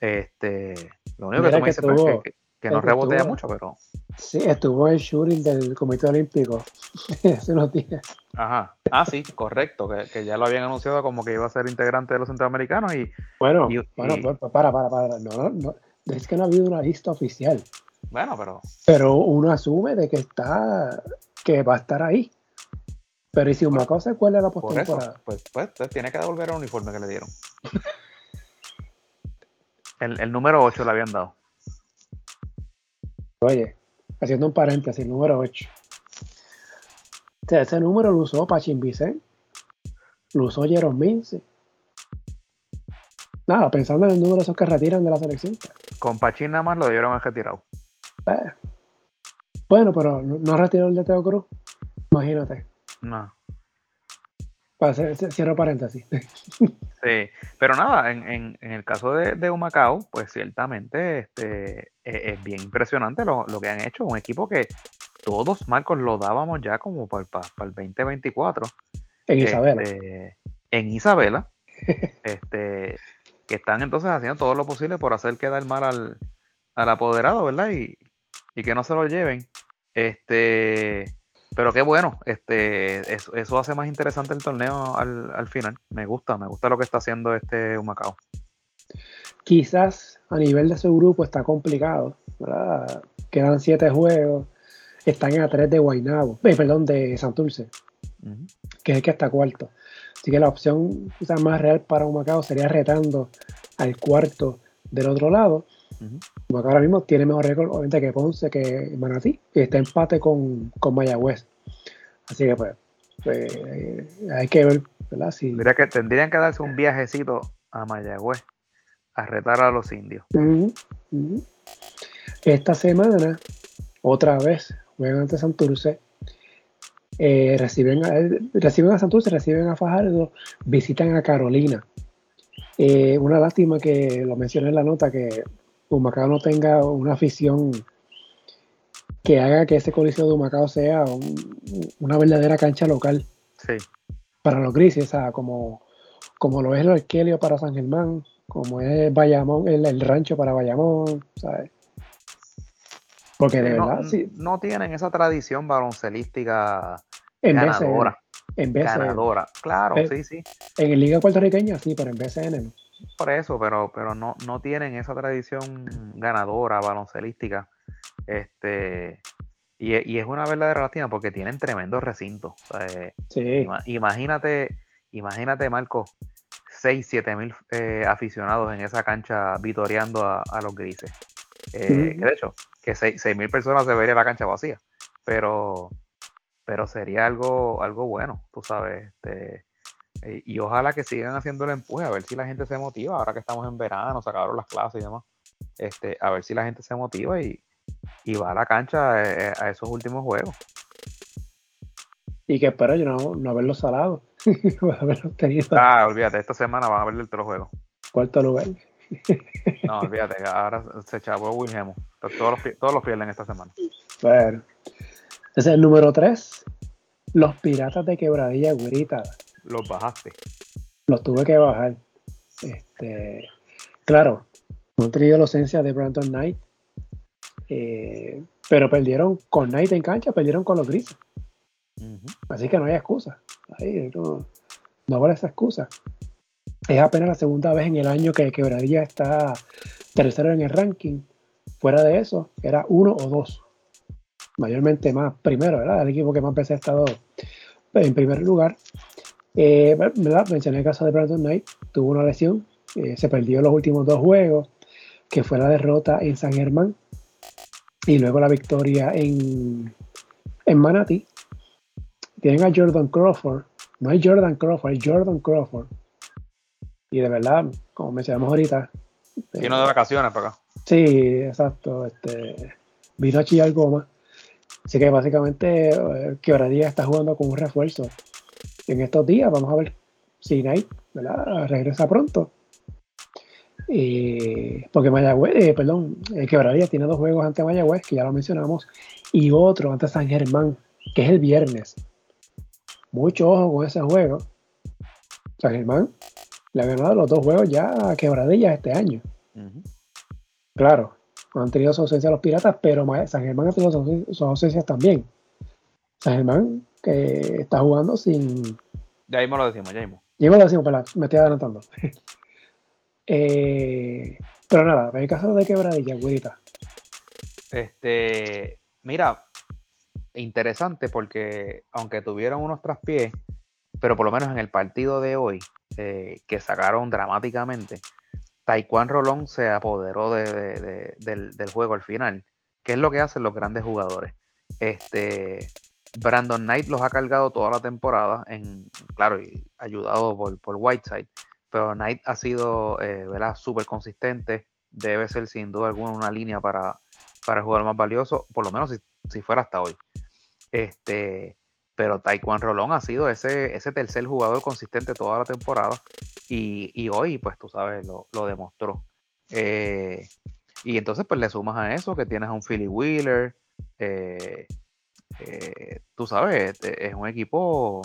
Este, lo único que tú me dices tuvo- que, no rebotea mucho, pero Sí, estuvo en shooting del Comité Olímpico [laughs] hace unos días. ajá. Ah, sí, correcto, que, que ya lo habían anunciado como que iba a ser integrante de los centroamericanos y Bueno, Y- bueno, y- pues, para, para, para. No, no, no. Es que no ha habido una lista oficial. bueno, pero Pero uno asume de que está, que va a estar ahí. Pero ¿y si Humacao se cuela la postemporada? pues, pues, pues, tiene que devolver el uniforme que le dieron. [laughs] El, el número 8 le habían dado. Oye, haciendo un paréntesis, número 8. O sea, ese número lo usó Pachín Vicente, lo usó Jerome Mince. Nada, pensando en el número de esos que retiran de la selección. Con Pachín nada más lo dieron al retirado. Eh. Bueno, pero no, no retiró el de Teo Cruz. Imagínate. No. Para cierro paréntesis. [laughs] Sí, pero nada, en, en- en el caso de, de Humacao, pues ciertamente este, e- es, bien impresionante lo, lo que han hecho. Un equipo que todos, Marcos, lo dábamos ya como para, el 2024. En Isabela. este, en Isabela. este, que están entonces haciendo todo lo posible por hacer quedar mal al, al apoderado, ¿verdad? Y, y que no se lo lleven. Este, pero qué bueno, este, eso, eso hace más interesante el torneo al, al final. Me gusta, me gusta lo que está haciendo este Humacao. Quizás a nivel de su grupo está complicado. ¿verdad? Quedan siete juegos. Están a tres de Guaynabo. eh, perdón, de Santurce, que es el que está cuarto. Así que la opción quizás más real para Humacao sería retando al cuarto del otro lado. Humacao ahora mismo tiene mejor récord, obviamente, que Ponce, que Manatí, y está empate con, con Mayagüez. Así que, pues, pues, hay que ver, ¿verdad? Si, Tendría que, tendrían que darse un viajecito a Mayagüez a retar a los indios. Esta semana, otra vez, juegan ante Santurce. Eh, reciben, a, reciben a Santurce, reciben a Fajardo, visitan a Carolina. Eh, una lástima que lo mencioné en la nota que Humacao no tenga una afición que haga que ese Coliseo de Macao sea una verdadera cancha local. Sí. Para los grises, o sea, como, como lo es el Arquelio para San Germán, como es Bayamón, el, rancho para Bayamón, ¿sabes? Porque de verdad, no, tienen esa tradición baloncelística en ganadora. en ganadora, claro, sí, sí. En el Liga Puertorriqueña sí, pero en BCN Por eso, pero, pero no, no tienen esa tradición ganadora baloncelística. Este, y, es una verdadera latina porque tienen tremendos recintos. sí. Imagínate, imagínate, Marco, 6, 7 mil eh, aficionados en esa cancha vitoreando a, los grises. Eh, de hecho, que 6 mil personas se vería la cancha vacía, pero, pero sería algo, algo bueno, tú sabes. Este, y, ojalá que sigan haciendo el empuje, a ver si la gente se motiva, ahora que estamos en verano, se acabaron las clases y demás. Este, a ver si la gente se motiva y, va a la cancha eh, a esos últimos juegos. Y que espero yo no, no haberlo salado. [laughs] Ah, olvídate, esta semana van a ver el los juegos. Cuarto lugar. no, olvídate, ahora se echaba Wilhelm. Todos los, todos los pierden esta semana. Bueno. Ese es el número 3. Los Piratas de Quebradilla Güerita. Los bajaste. Los tuve que bajar. Este, claro, no han tenido la ausencia de Brandon Knight. Eh, pero perdieron con Knight en cancha, perdieron con los grises. Así que no hay excusa. no, no vale esa excusa. Es apenas la segunda vez en el año que Quebradilla está tercero en el ranking. Fuera de eso, era uno o dos. Mayormente más primero, ¿verdad? El equipo que más veces ha estado en primer lugar. Eh, Mencioné el caso de Brandon Knight. Tuvo una lesión. Eh, se perdió los últimos dos juegos, que fue la derrota en San Germán y luego la victoria en, en Manatí tienen a Jordan Crawford. No hay Jordan Crawford, hay Jordan Crawford. Y de verdad, como mencionamos ahorita. Vino de vacaciones para acá. Sí, exacto. Este, vino a chillar goma. Así que básicamente eh, Quebradilla está jugando con un refuerzo. En estos días vamos a ver si Knight ¿verdad? regresa pronto. porque Mayagüez, eh, perdón, eh, Quebradilla tiene dos juegos ante Mayagüez, que ya lo mencionamos, y otro ante San Germán, que es el viernes mucho ojo con ese juego. San Germán le ha ganado los dos juegos ya a quebradillas este año. Claro, han tenido su ausencia los piratas, pero San Germán ha tenido sus ausencias también. San Germán que está jugando sin. Ya mismo lo decimos, ya mismo. Ya mismo lo decimos, pero me estoy adelantando. [laughs] Eh, pero nada, en el caso de quebradilla, güerita. Este, mira, interesante porque aunque tuvieron unos traspiés, pero por lo menos en el partido de hoy, eh, que sacaron dramáticamente, Taekwondo Rolón se apoderó del, juego al final, que es lo que hacen los grandes jugadores. Este, Brandon Knight los ha cargado toda la temporada, en, claro, y ayudado por, Whiteside, pero Knight ha sido eh, súper consistente, debe ser sin duda alguna una línea para, para el más valioso, por lo menos si fuera hasta hoy. Este, pero Taekwondo Rolón ha sido ese, ese tercer jugador consistente toda la temporada y, hoy, pues tú sabes, lo, demostró. Eh, y entonces, pues le sumas a eso que tienes a un Philly Wheeler. Eh, eh, tú sabes, este, es un equipo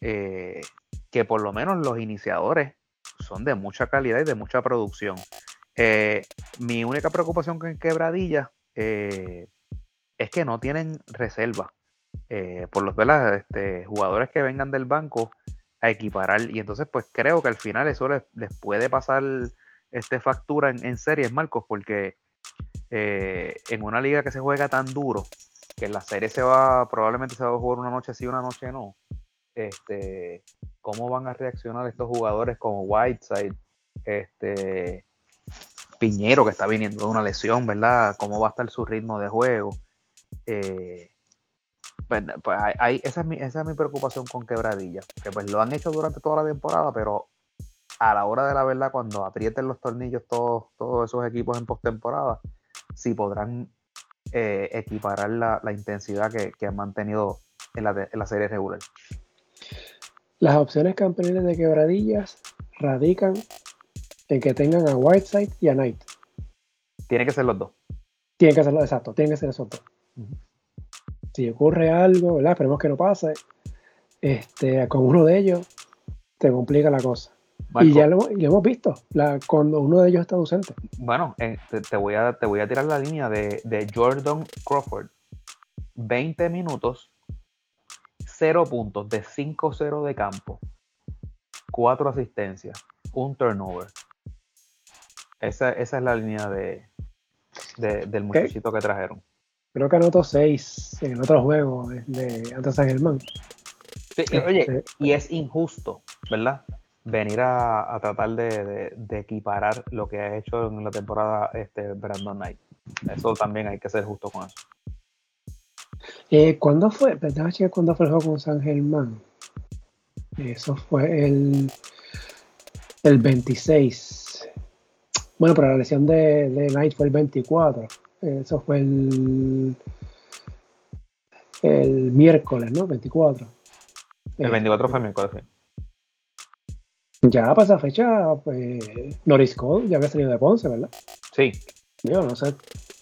que por lo menos los iniciadores son de mucha calidad y de mucha producción. mi única preocupación con Quebradilla es que no tienen reserva. Eh, por los este, jugadores que vengan del banco a equiparar. Y entonces, pues creo que al final eso les, puede pasar este factura en, series, Marcos, porque eh, en una liga que se juega tan duro, que la serie se va, probablemente se va a jugar una noche sí, una noche no. Este, ¿cómo van a reaccionar estos jugadores como Whiteside, este Piñero que está viniendo de una lesión, ¿verdad? ¿Cómo va a estar su ritmo de juego? Eh, pues, pues esa, es mi, esa es mi preocupación con Quebradilla, que pues lo han hecho durante toda la temporada, pero a la hora de la verdad, cuando aprieten los tornillos todos, todos esos equipos en postemporada, sí podrán eh, equiparar la, intensidad que, han mantenido en la, en la serie regular. Las opciones campeones de quebradillas radican en que tengan a Whiteside y a Knight. Tiene que ser los dos. Tiene que ser exacto, tienen que ser esos dos. si ocurre algo, ¿verdad? Esperemos que no pase. Este, con uno de ellos te complica la cosa. Y ya lo, hemos visto, la, cuando uno de ellos está ausente. Bueno, eh, te, voy a, te voy a tirar la línea de, de Jordan Crawford. 20 minutos, 0 puntos de 5-0 de campo, 4 asistencias, un turnover. Esa, esa es la línea de, del muchachito que trajeron. Creo que anotó 6 en otro juego de, antes San Germán. Sí, oye, este, y es injusto, ¿verdad? Venir a, tratar de, equiparar lo que ha hecho en la temporada este Brandon Knight. Eso también hay que ser justo con eso. Eh, ¿Cuándo fue? Checar cuándo fue el juego con San Germán. Eso fue el, el 26. Bueno, pero la lesión de, de Knight fue el 24. Eso fue el, el miércoles, ¿no? 24. El 24 fue el miércoles, sí. Ya para esa fecha, pues, Norris Cole ya había salido de Ponce, ¿verdad? Sí. Yo no sé,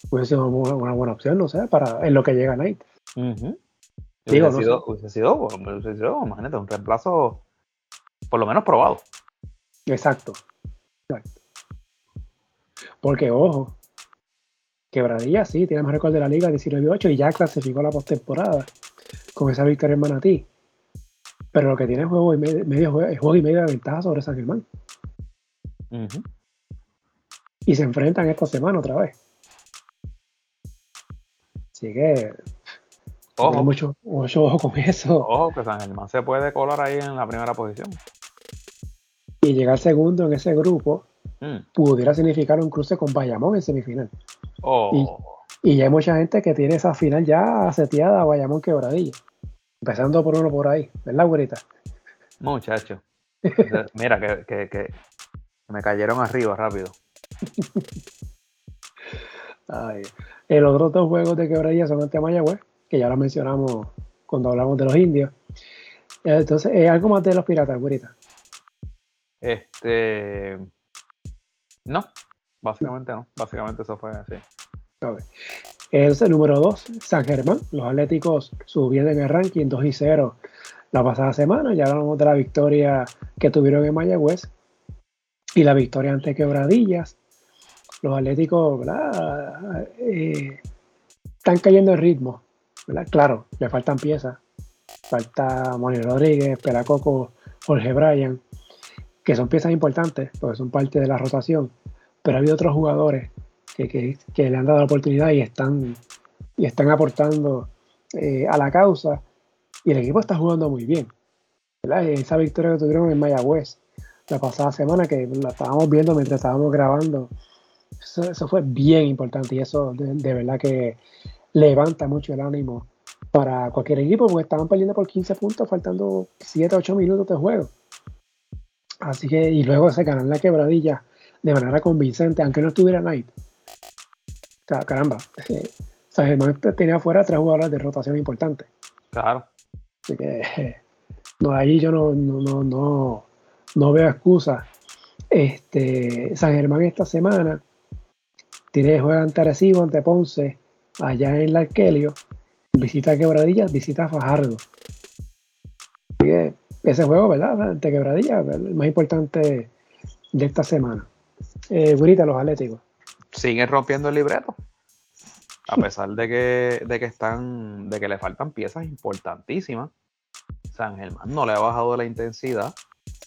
hubiese sido una, buena opción, no sé, para en lo que llega Knight. Digo, hubiese, sido, hubiese, sido, hubiese sido, imagínate, un reemplazo por lo menos probado. Exacto. Exacto. Porque, ojo, Quebradilla sí, tiene más récord de la liga 19-8 y ya clasificó la postemporada con esa victoria en Manatí. Pero lo que tiene es juego y medio, juego y medio de ventaja sobre San Germán. Y se enfrentan esta semana otra vez. Así que. Ojo. Mucho, mucho ojo con eso. Ojo, que San Germán se puede colar ahí en la primera posición. Y llegar segundo en ese grupo mm. pudiera significar un cruce con Bayamón en semifinal. Oh. Y, ya hay mucha gente que tiene esa final ya seteada a Bayamón quebradilla. Empezando por uno por ahí, ¿verdad, güerita? Muchacho. [laughs] Mira, que, me cayeron arriba rápido. Ay. El otro dos juegos de quebradilla son ante Mayagüez, que ya lo mencionamos cuando hablamos de los indios. Entonces, ¿algo más de los piratas, güerita? Este. No, básicamente no. Básicamente eso fue así. El número 2, San Germán. Los Atléticos subieron en el ranking 2 y 0 la pasada semana. Ya hablamos de la victoria que tuvieron en Mayagüez y la victoria ante Quebradillas. Los Atléticos eh, están cayendo en ritmo. Claro, le faltan piezas. Falta Moni Rodríguez, Pelacoco, Jorge Bryan, que son piezas importantes porque son parte de la rotación. Pero ha habido otros jugadores que, le han dado la oportunidad y están, y están aportando eh, a la causa. Y el equipo está jugando muy bien. Esa victoria que tuvieron en Mayagüez la pasada semana, que la estábamos viendo mientras estábamos grabando, eso, fue bien importante y eso de, verdad que levanta mucho el ánimo para cualquier equipo, porque estaban perdiendo por 15 puntos, faltando 7, 8 minutos de juego. Así que, y luego se ganan la quebradilla de manera convincente, aunque no estuviera Knight caramba, eh, San Germán tenía afuera tres jugadores de rotación importantes. Claro. Así que [laughs] no, ahí yo no, no, no, no, veo excusa. Este, San Germán esta semana tiene juego ante Arecibo, ante Ponce, allá en la Arquelio, visita Quebradilla, visita Fajardo. Así que ese juego, ¿verdad? Ante Quebradilla, el más importante de esta semana. Eh, los Atléticos siguen rompiendo el libreto. A pesar de que, de que están, de que le faltan piezas importantísimas. San Germán no le ha bajado la intensidad.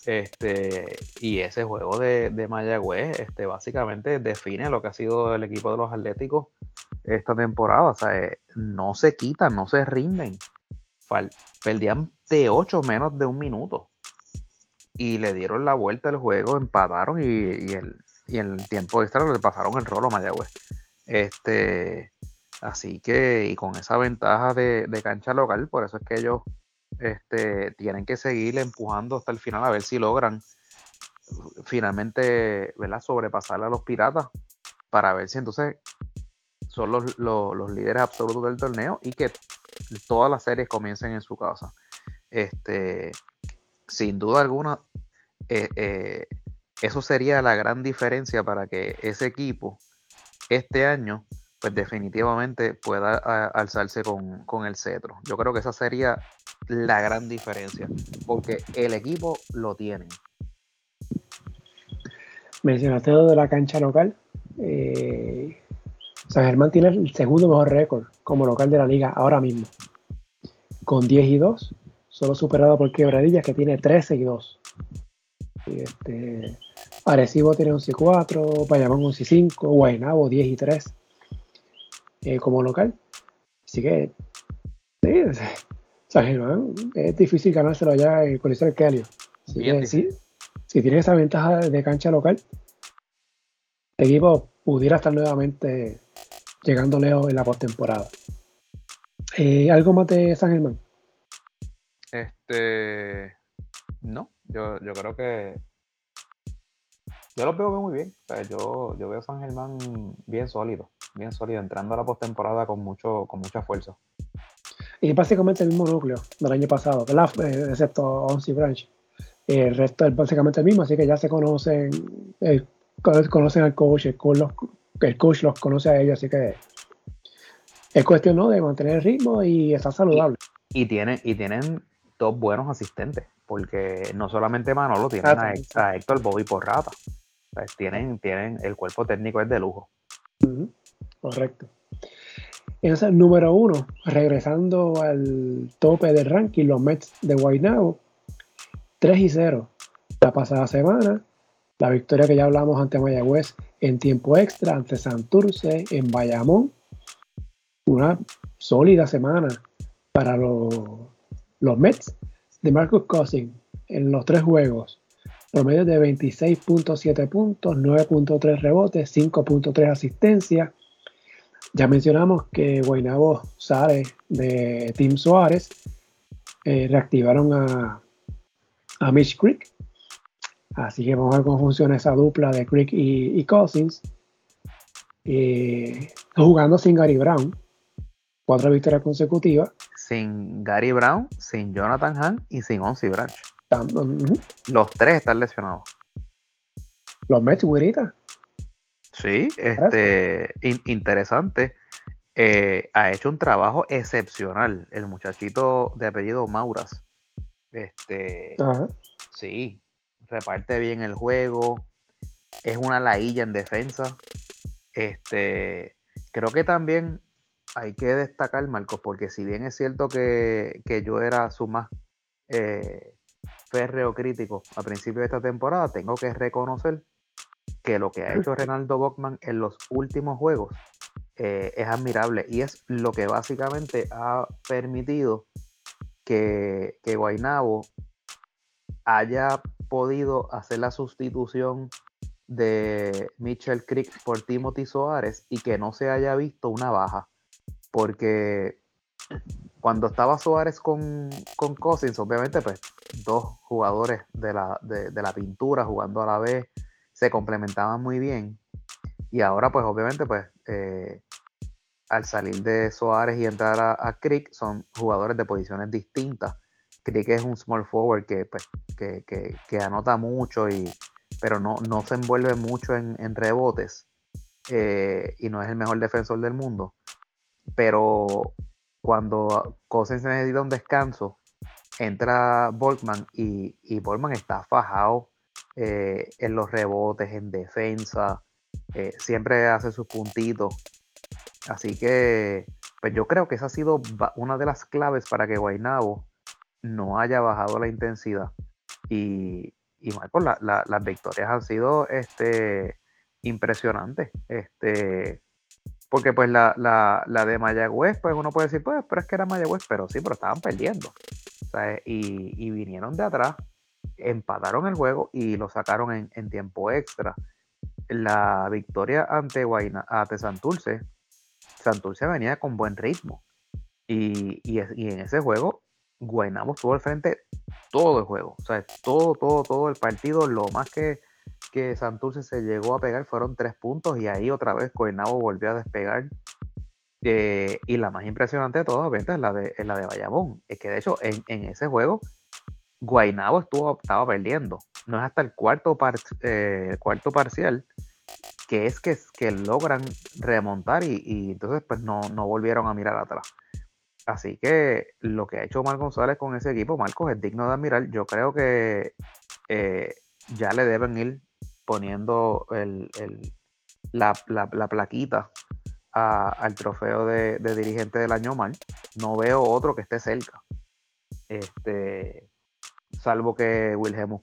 Este, y ese juego de, de Mayagüez, este, básicamente define lo que ha sido el equipo de los Atléticos esta temporada. O sea, eh, no se quitan, no se rinden. perdían de 8 menos de un minuto. Y le dieron la vuelta al juego, empataron y, y el, y en el tiempo extra le pasaron el rolo a Mayagüez. Este, así que, y con esa ventaja de, cancha local, por eso es que ellos este, tienen que seguir empujando hasta el final a ver si logran finalmente ¿verdad? sobrepasar a los piratas para ver si entonces son los, los, líderes absolutos del torneo y que todas las series comiencen en su casa. Este, sin duda alguna, eh, eh, eso sería la gran diferencia para que ese equipo este año pues definitivamente pueda alzarse con, con, el cetro. Yo creo que esa sería la gran diferencia, porque el equipo lo tiene. Mencionaste lo de la cancha local. Eh, San Germán tiene el segundo mejor récord como local de la liga ahora mismo, con 10 y 2, solo superado por Quebradillas que tiene 13 y 2. Este, Arecibo tiene 11 y 4, Bayamón 11 y 5, Guaynabo 10 y 3 eh, como local. Así que sí, [laughs] San Germán es difícil ganárselo allá en el Coliseo del Kelly. sí, si tiene esa ventaja de cancha local, el equipo pudiera estar nuevamente llegando lejos en la postemporada. Eh, ¿Algo más de San Germán? Este. No, yo, creo que. Yo lo veo muy bien. yo, yo veo a San Germán bien sólido, bien sólido, entrando a la postemporada con mucho, con mucha fuerza. Y básicamente el mismo núcleo del año pasado, ¿verdad? Eh, excepto Onsi Branch. El resto es básicamente el mismo, así que ya se conocen, eh, conocen al coach, el coach, los, el coach los conoce a ellos, así que es cuestión ¿no? de mantener el ritmo y estar saludable. Y, tienen, y tienen dos buenos asistentes, porque no solamente Manolo, tienen a, Héctor Bobby Porrata. Tienen, tienen, el cuerpo técnico es de lujo. Correcto. Entonces, número uno, regresando al tope del ranking, los Mets de Guaynabo, 3 y 0 la pasada semana. La victoria que ya hablamos ante Mayagüez en tiempo extra, ante Santurce, en Bayamón, una sólida semana para los, los Mets de Marcus Cousins en los tres juegos. Promedio de 26.7 puntos, 9.3 rebotes, 5.3 asistencia. Ya mencionamos que Guaynabo sale de Tim Suárez. Eh, reactivaron a, a Mitch Creek. Así que vamos a ver cómo funciona esa dupla de Creek y, Cousins. Eh, jugando sin Gary Brown, cuatro victorias consecutivas. Sin Gary Brown, sin Jonathan Hahn y sin Onsi Branch. Los tres están lesionados. Los Mets, güerita. Sí, este, interesante. Eh, ha hecho un trabajo excepcional el muchachito de apellido Mauras. Este, sí, reparte bien el juego. Es una lailla en defensa. Este, creo que también hay que destacar, Marcos, porque si bien es cierto que, yo era su más eh, férreo crítico a principio de esta temporada, tengo que reconocer que lo que ha hecho [laughs] Renaldo Bockman en los últimos juegos eh, es admirable y es lo que básicamente ha permitido que, que Guainabo haya podido hacer la sustitución de Mitchell Creek por Timothy Soares y que no se haya visto una baja porque cuando estaba Suárez con, con Cousins, obviamente, pues dos jugadores de la, de, la pintura jugando a la vez se complementaban muy bien. Y ahora, pues, obviamente, pues, eh, al salir de Suárez y entrar a, a, Crick, son jugadores de posiciones distintas. Crick es un small forward que, pues, que, que, anota mucho, y, pero no, no se envuelve mucho en, rebotes. Eh, y no es el mejor defensor del mundo pero cuando Cousins necesita un descanso, entra Volkman y, y Volkman está fajado eh, en los rebotes, en defensa, eh, siempre hace sus puntitos. Así que, pues yo creo que esa ha sido una de las claves para que Guainabo no haya bajado la intensidad. Y, y las victorias han sido este, impresionantes. Este, porque pues la, de Mayagüez, pues uno puede decir, pues, pero es que era Mayagüez, pero sí, pero estaban perdiendo. Y, vinieron de atrás, empataron el juego y lo sacaron en, tiempo extra. La victoria ante, Guayna, ante Santurce, Santurce venía con buen ritmo. Y, en ese juego, Guaynabo estuvo al frente todo el juego. O sea, todo, todo, todo el partido, lo más que que Santurce se llegó a pegar fueron tres puntos y ahí otra vez Coenabo volvió a despegar. Eh, y la más impresionante de todas, es la de, la de Bayamón. Es que de hecho en, ese juego Guainabo estaba perdiendo. No es hasta el cuarto, eh, cuarto parcial que es que, que logran remontar y, entonces pues no, no, volvieron a mirar atrás. Así que lo que ha hecho Omar González con ese equipo, Marcos, es digno de admirar. Yo creo que eh, ya le deben ir poniendo la, plaquita al trofeo de, dirigente del año mal. No veo otro que esté cerca. Este, salvo que Wilhelm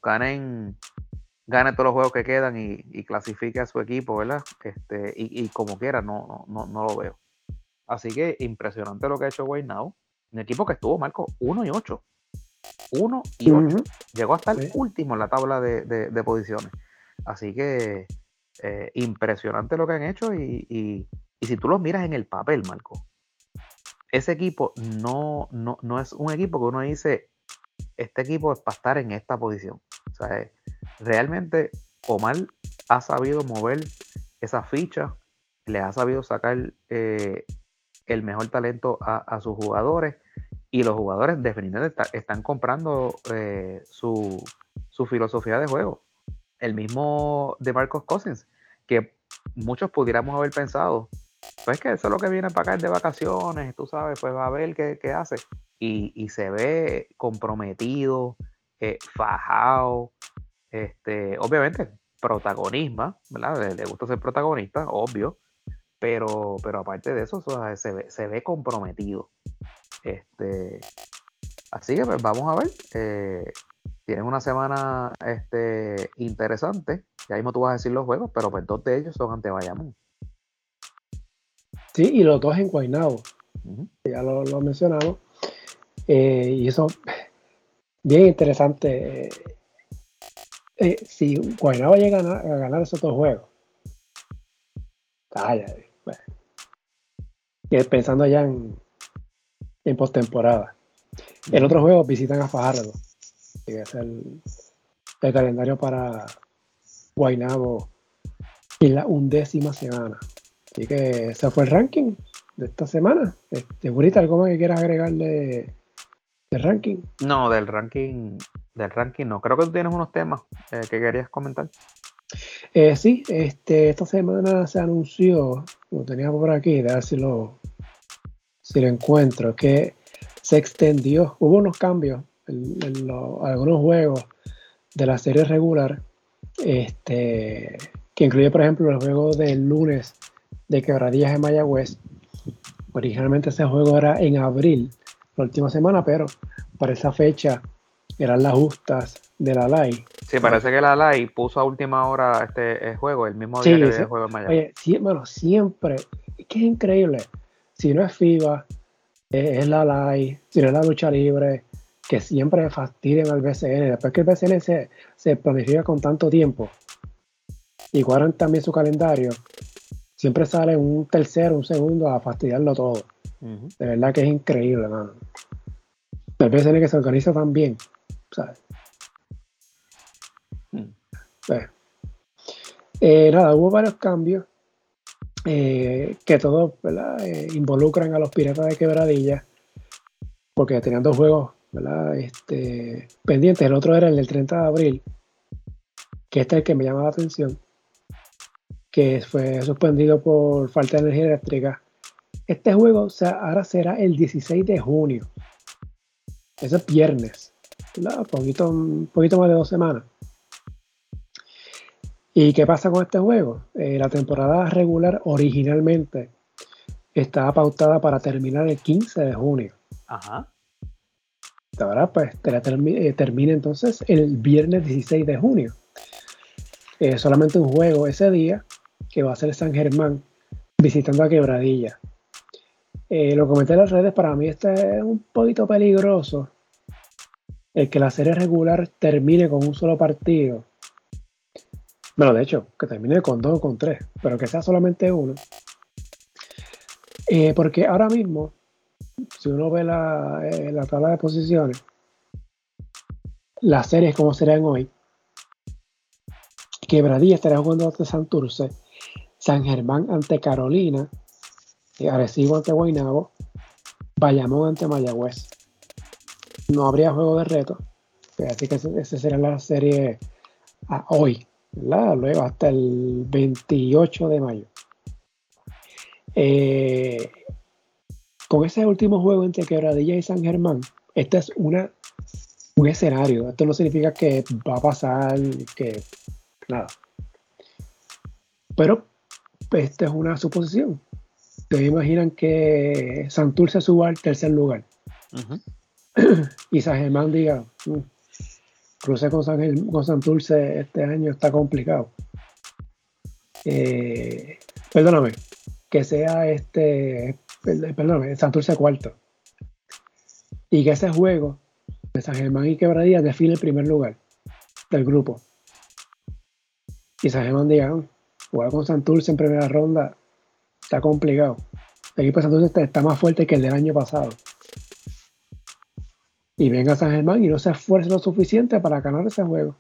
gane todos los juegos que quedan y, clasifique a su equipo, ¿verdad? Este, y, como quiera, no, no, no, lo veo. Así que impresionante lo que ha hecho Wayne Now. Un equipo que estuvo, Marco, 1 y 8. 1 y 8. Llegó hasta el último en la tabla de, posiciones. Así que eh, impresionante lo que han hecho. Y, y, si tú los miras en el papel, Marco, ese equipo no, no, no es un equipo que uno dice, este equipo es para estar en esta posición. O sea, eh, realmente Omar ha sabido mover esa ficha, le ha sabido sacar eh, el mejor talento a, sus jugadores y los jugadores definitivamente están comprando eh, su, filosofía de juego. El mismo de Marcos Cousins, que muchos pudiéramos haber pensado, pues que eso es lo que viene para acá de vacaciones, tú sabes, pues va a ver qué, hace. Y, se ve comprometido, eh, fajado, este, obviamente, protagonismo, ¿verdad? Le, gusta ser protagonista, obvio, pero, pero aparte de eso, se, ve, comprometido. Este, así que pues, vamos a ver. Eh, tienes una semana este, interesante. Ya mismo tú vas a decir los juegos, pero pues dos de ellos son ante Bayamón. Sí, y los dos en Guaynabo. Ya lo, lo mencionamos. Eh, y eso, bien interesante. Eh, si Guaynabo llega a ganar, esos dos juegos, calla, bueno. y pensando ya en, en postemporada. El otro juego visitan a Fajardo, que es el, el calendario para Guaynabo en la undécima semana. Así que ese fue el ranking de esta semana. Este, ¿algo más que quieras agregarle del ranking? No, del ranking del ranking no. Creo que tú tienes unos temas eh, que querías comentar. Eh, sí, este, esta semana se anunció, lo tenía por aquí, a ver si lo, si lo encuentro, que se extendió, hubo unos cambios en, algunos juegos de la serie regular, este, que incluye, por ejemplo, el juego del lunes de Quebradillas en Mayagüez. Originalmente ese juego era en abril, la última semana, pero para esa fecha eran las justas de la LAI. Sí, parece que la LAI puso a última hora este eh, juego, el mismo día que el juego en Oye, bueno, siempre, es que es increíble. Si no es FIBA, eh, es la LAI, si no es la lucha libre, que siempre fastidian al BCN. Después que el BCN se, se planifica con tanto tiempo y guardan también su calendario, siempre sale un tercero, un segundo a fastidiarlo todo. De verdad que es increíble, mano. El BCN que se organiza tan bien. Mm. Pues, eh, nada, hubo varios cambios eh, que todos eh, involucran a los piratas de quebradilla porque tenían dos juegos este, pendientes. El otro era el del 30 de abril, que este es el que me llama la atención, que fue suspendido por falta de energía eléctrica. Este juego ahora será el 16 de junio. Ese es viernes un poquito más de dos semanas. ¿Y qué pasa con este juego? Eh, la temporada regular originalmente estaba pautada para terminar el 15 de junio. Ajá. Ahora pues eh, termina entonces el viernes 16 de junio. Eh, solamente un juego ese día que va a ser San Germán visitando a Quebradilla. lo comenté en las redes, para mí este es un poquito peligroso el que la serie regular termine con un solo partido. Bueno, de hecho, que termine con dos o con tres, pero que sea solamente uno. Eh, porque ahora mismo, si uno ve la, eh, la tabla de posiciones, las series como serán hoy, Quebradilla estará jugando ante Santurce, San Germán ante Carolina, Arecibo ante Guaynabo, Bayamón ante Mayagüez no habría juego de reto. Así que esa será la serie a hoy, luego hasta el 28 de mayo. Eh, con ese último juego entre Quebradilla y San Germán, este es una, un escenario. Esto no significa que va a pasar, que nada. Pero esta es una suposición. Ustedes imaginan que Santurce suba al tercer lugar. [clears throat] y San Germán diga, mm, cruce con, San, con Santurce este año está complicado. Eh, perdóname, que sea este, perdóname, Santurce cuarto. Y que ese juego de San Germán y Quebradilla define el primer lugar del grupo. Y San Germán diga, mm, jugar con Santurce en primera ronda está complicado. El equipo de Santurce está más fuerte que el del año pasado y venga San Germán y no se esfuerce lo suficiente para ganar ese juego.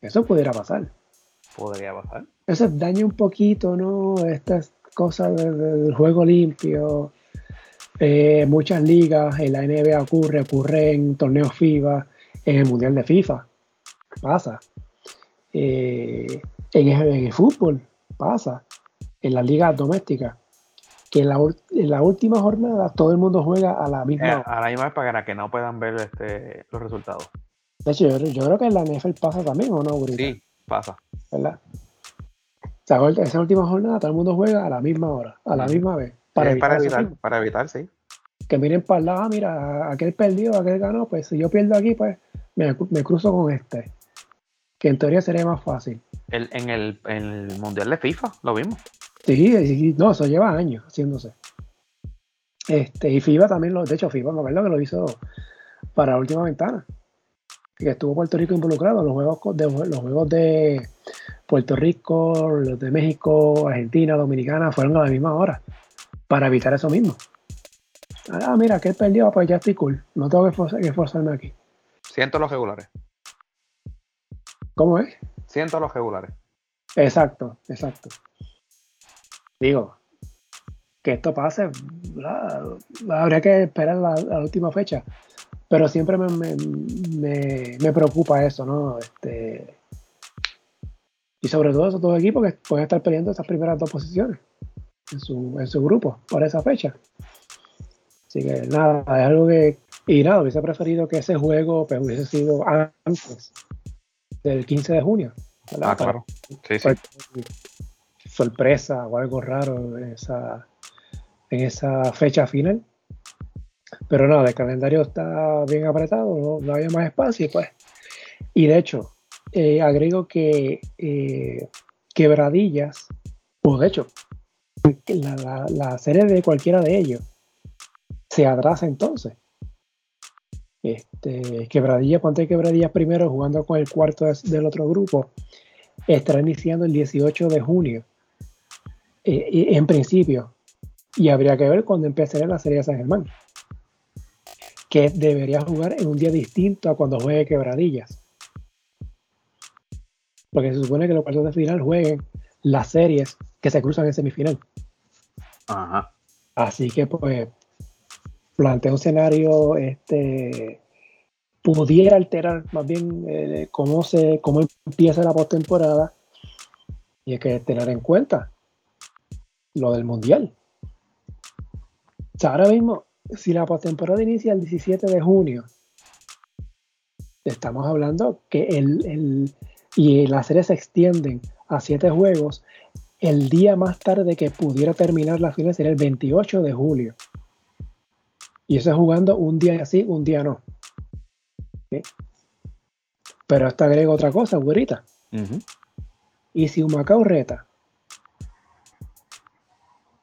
Eso pudiera pasar. Podría pasar. Eso daña un poquito, ¿no? Estas cosas del juego limpio. Eh, muchas ligas, en la NBA ocurre, ocurre en torneos FIBA, en el Mundial de FIFA. Pasa. Eh, en, en el fútbol, pasa. En las ligas domésticas que en la, última jornada todo el mundo juega a la misma eh, A la misma vez para que no puedan ver este, los resultados. De hecho, yo, creo que en la NFL pasa también, ¿o no, Sí, pasa. ¿Verdad? O sea, esa última jornada todo el mundo juega a la misma hora, a la misma vez. Para, evitar, para, evitar, sí. Que miren para el lado, ah, mira, aquel perdió, aquel ganó, pues si yo pierdo aquí, pues me, cruzo con este. Que en teoría sería más fácil. en, el, en el Mundial de FIFA, lo vimos. Sí, no, eso lleva años haciéndose. Este, y FIBA también lo, de hecho, FIBA, me acuerdo que lo hizo para la última ventana. Que estuvo Puerto Rico involucrado. Los juegos de, los juegos de Puerto Rico, los de México, Argentina, Dominicana, fueron a la misma hora. Para evitar eso mismo. Ah, mira, que perdió, pues ya estoy cool. No tengo que, esforzarme aquí. Siento los regulares. ¿Cómo es? Siento los regulares. Exacto, exacto digo, que esto pase, habría que esperar la, la, última fecha. Pero siempre me, me, preocupa eso, ¿no? Este, y sobre todo esos dos equipos que pueden estar peleando esas primeras dos posiciones en su, en su grupo para esa fecha. Así que nada, es algo que. Y nada, hubiese preferido que ese juego pues, hubiese sido antes del 15 de junio. Ah, claro. Sí, sí sorpresa o algo raro en esa, en esa fecha final. Pero nada, el calendario está bien apretado, no, había más espacio. Pues. Y de hecho, eh, agrego que eh, quebradillas, o de hecho, la, serie de cualquiera de ellos se atrasa entonces. Este, quebradillas, ponte quebradillas primero jugando con el cuarto del otro grupo, estará iniciando el 18 de junio eh, en principio. Y habría que ver cuando empezaría la Serie de San Germán. Que debería jugar en un día distinto a cuando juegue Quebradillas. Porque se supone que los partidos de final jueguen las series que se cruzan en semifinal. Así que pues plantea un escenario este pudiera alterar más bien eh, cómo se cómo empieza la postemporada y hay que tener en cuenta lo del mundial. O sea, ahora mismo, si la postemporada inicia el 17 de junio, estamos hablando que el, y las series se extienden a siete juegos, el día más tarde que pudiera terminar la final sería el 28 de julio. Y eso es jugando un día así, un día no. Pero hasta agrego otra cosa, güerita. Y si un Macao reta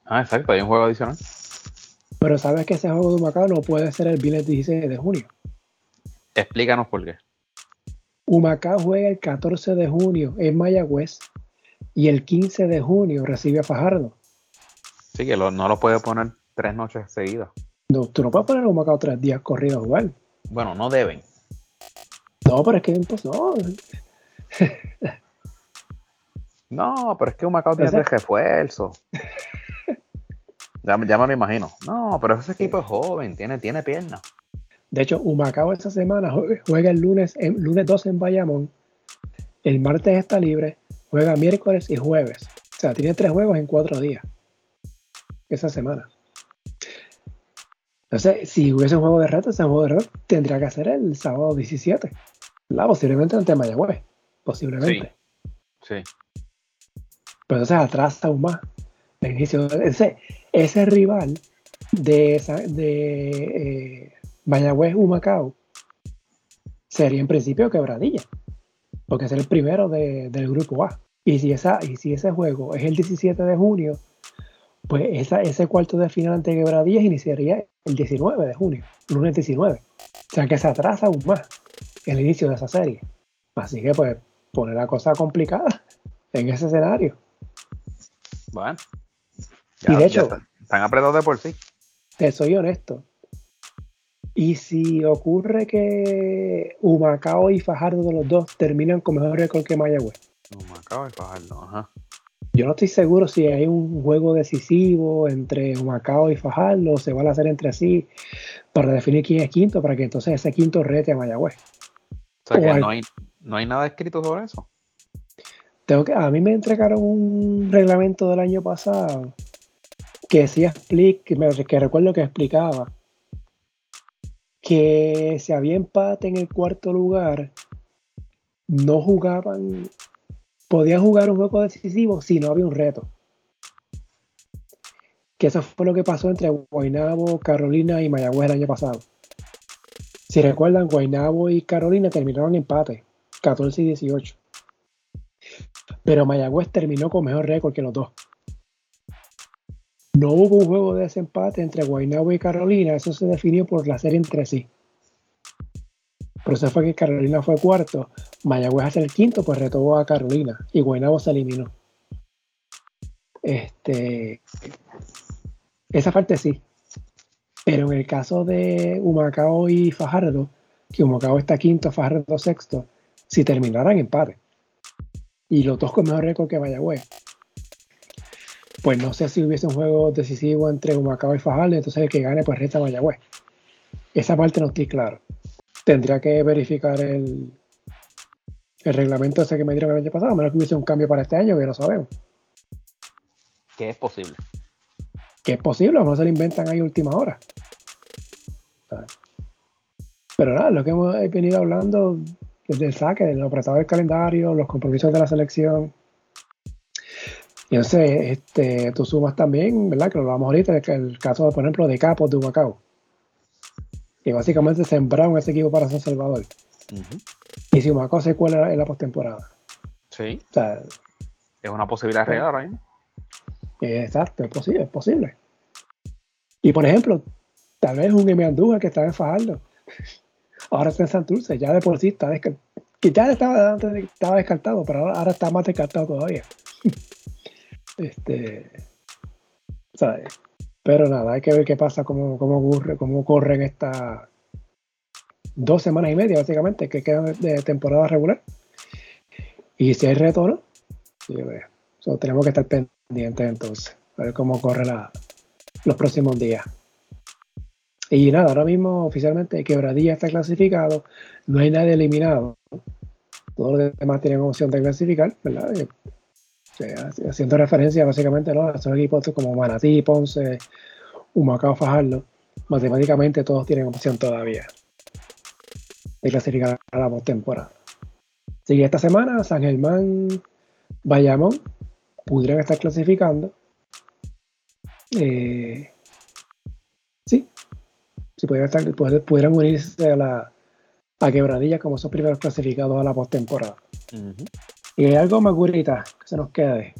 Ah, exacto, hay un juego adicional. Pero sabes que ese juego de Humacao no puede ser el viernes 16 de junio. Explícanos por qué. Humacao juega el 14 de junio en Mayagüez y el 15 de junio recibe a Fajardo. Sí, que no lo puede poner tres noches seguidas. No, tú no puedes poner a Humacao tres días corridos a jugar. Bueno, no deben. No, pero es que pues, no. no, pero es que Humacao tiene refuerzo. [laughs] Ya, me lo imagino. No, pero ese equipo es joven, tiene, tiene piernas. De hecho, Humacao esta semana juega el lunes, el lunes 12 en Bayamón, el martes está libre, juega miércoles y jueves. O sea, tiene tres juegos en cuatro días esa semana. Entonces, si hubiese un juego de reto, ese juego de reto tendría que hacer el sábado 17. ¿verdad? Posiblemente ante Mayagüez. Posiblemente. Sí. sí. Pero entonces atrasa aún más el inicio. Ese, ese rival de, de eh, Humacao sería en principio quebradilla. Porque es el primero de, del grupo A. Y si, esa, y si ese juego es el 17 de junio, pues ese cuarto de final ante Quebradillas iniciaría el 19 de junio, lunes 19. O sea que se atrasa aún más el inicio de esa serie. Así que pues pone la cosa complicada en ese escenario. Bueno. Y de hecho, están, apretados de por sí. Te soy honesto. Y si ocurre que Humacao y Fajardo de los dos terminan con mejor récord que Mayagüez. Humacao y Fajardo, ajá. Yo no estoy seguro si hay un juego decisivo entre Humacao y Fajardo o se van a hacer entre sí para definir quién es quinto, para que entonces ese quinto rete a Mayagüez. O sea que no, hay, no hay nada escrito sobre eso. Tengo que, a mí me entregaron un reglamento del año pasado que sí que recuerdo que explicaba que si había empate en el cuarto lugar, no jugaban podían jugar un juego decisivo si no había un reto. Que eso fue lo que pasó entre Guaynabo, Carolina y Mayagüez el año pasado. Si recuerdan, Guaynabo y Carolina terminaron empate, 14 y 18. Pero Mayagüez terminó con mejor récord que los dos. No hubo un juego de desempate entre Guaynabo y Carolina, eso se definió por la serie entre sí. Por eso fue que Carolina fue cuarto, Mayagüez hace el quinto, pues retuvo a Carolina y Guaynabo se eliminó. Este, esa parte sí. Pero en el caso de Humacao y Fajardo, que Humacao está quinto, Fajardo sexto, si terminaran empate y los dos con mejor récord que Mayagüez, pues no sé si hubiese un juego decisivo entre Humacao y Fajardo, entonces el que gane pues resta Mayagüez. Esa parte no estoy claro tendría que verificar el, el reglamento ese que me dieron el año pasado, a menos que hubiese un cambio para este año, que no sabemos. Que es posible. Que es posible, a mejor se lo inventan ahí última hora. Pero nada, lo que hemos venido hablando desde el saque, del apretado del calendario, los compromisos de la selección. Y sé, este, tú sumas también, ¿verdad? Que lo vamos ahorita, el caso, por ejemplo, de Capos de Humacao que básicamente sembraron ese equipo para San Salvador. Y si Humacao se cuela en la postemporada. Sí. es una posibilidad real ahora mismo. Exacto, es posible, es posible. Y por ejemplo, tal vez un. Andújar que estaba en Fajardo. [laughs] Ahora está en Santurce, ya de por sí está descartado. ya estaba, estaba descartado, pero ahora, está más descartado todavía. [laughs] este. ¿Sabes? Pero nada, hay que ver qué pasa, cómo, cómo ocurre, cómo corren estas dos semanas y media, básicamente, que quedan de temporada regular. Y si hay retorno, tenemos que estar pendientes entonces, a ver cómo corre la, los próximos días. Y nada, ahora mismo oficialmente Quebradilla está clasificado, no hay nadie eliminado. Todos los demás tienen opción de clasificar, ¿verdad? Haciendo referencia básicamente ¿no? a esos equipos como Manatí, Ponce, Humacao, Fajardo, matemáticamente todos tienen opción todavía de clasificar a la postemporada. Así esta semana San Germán, Bayamón pudieran estar clasificando. Eh, sí, si pudieran, estar, pudieran unirse a la a Quebradilla como son primeros clasificados a la postemporada. Y hay algo más curita que se nos quede.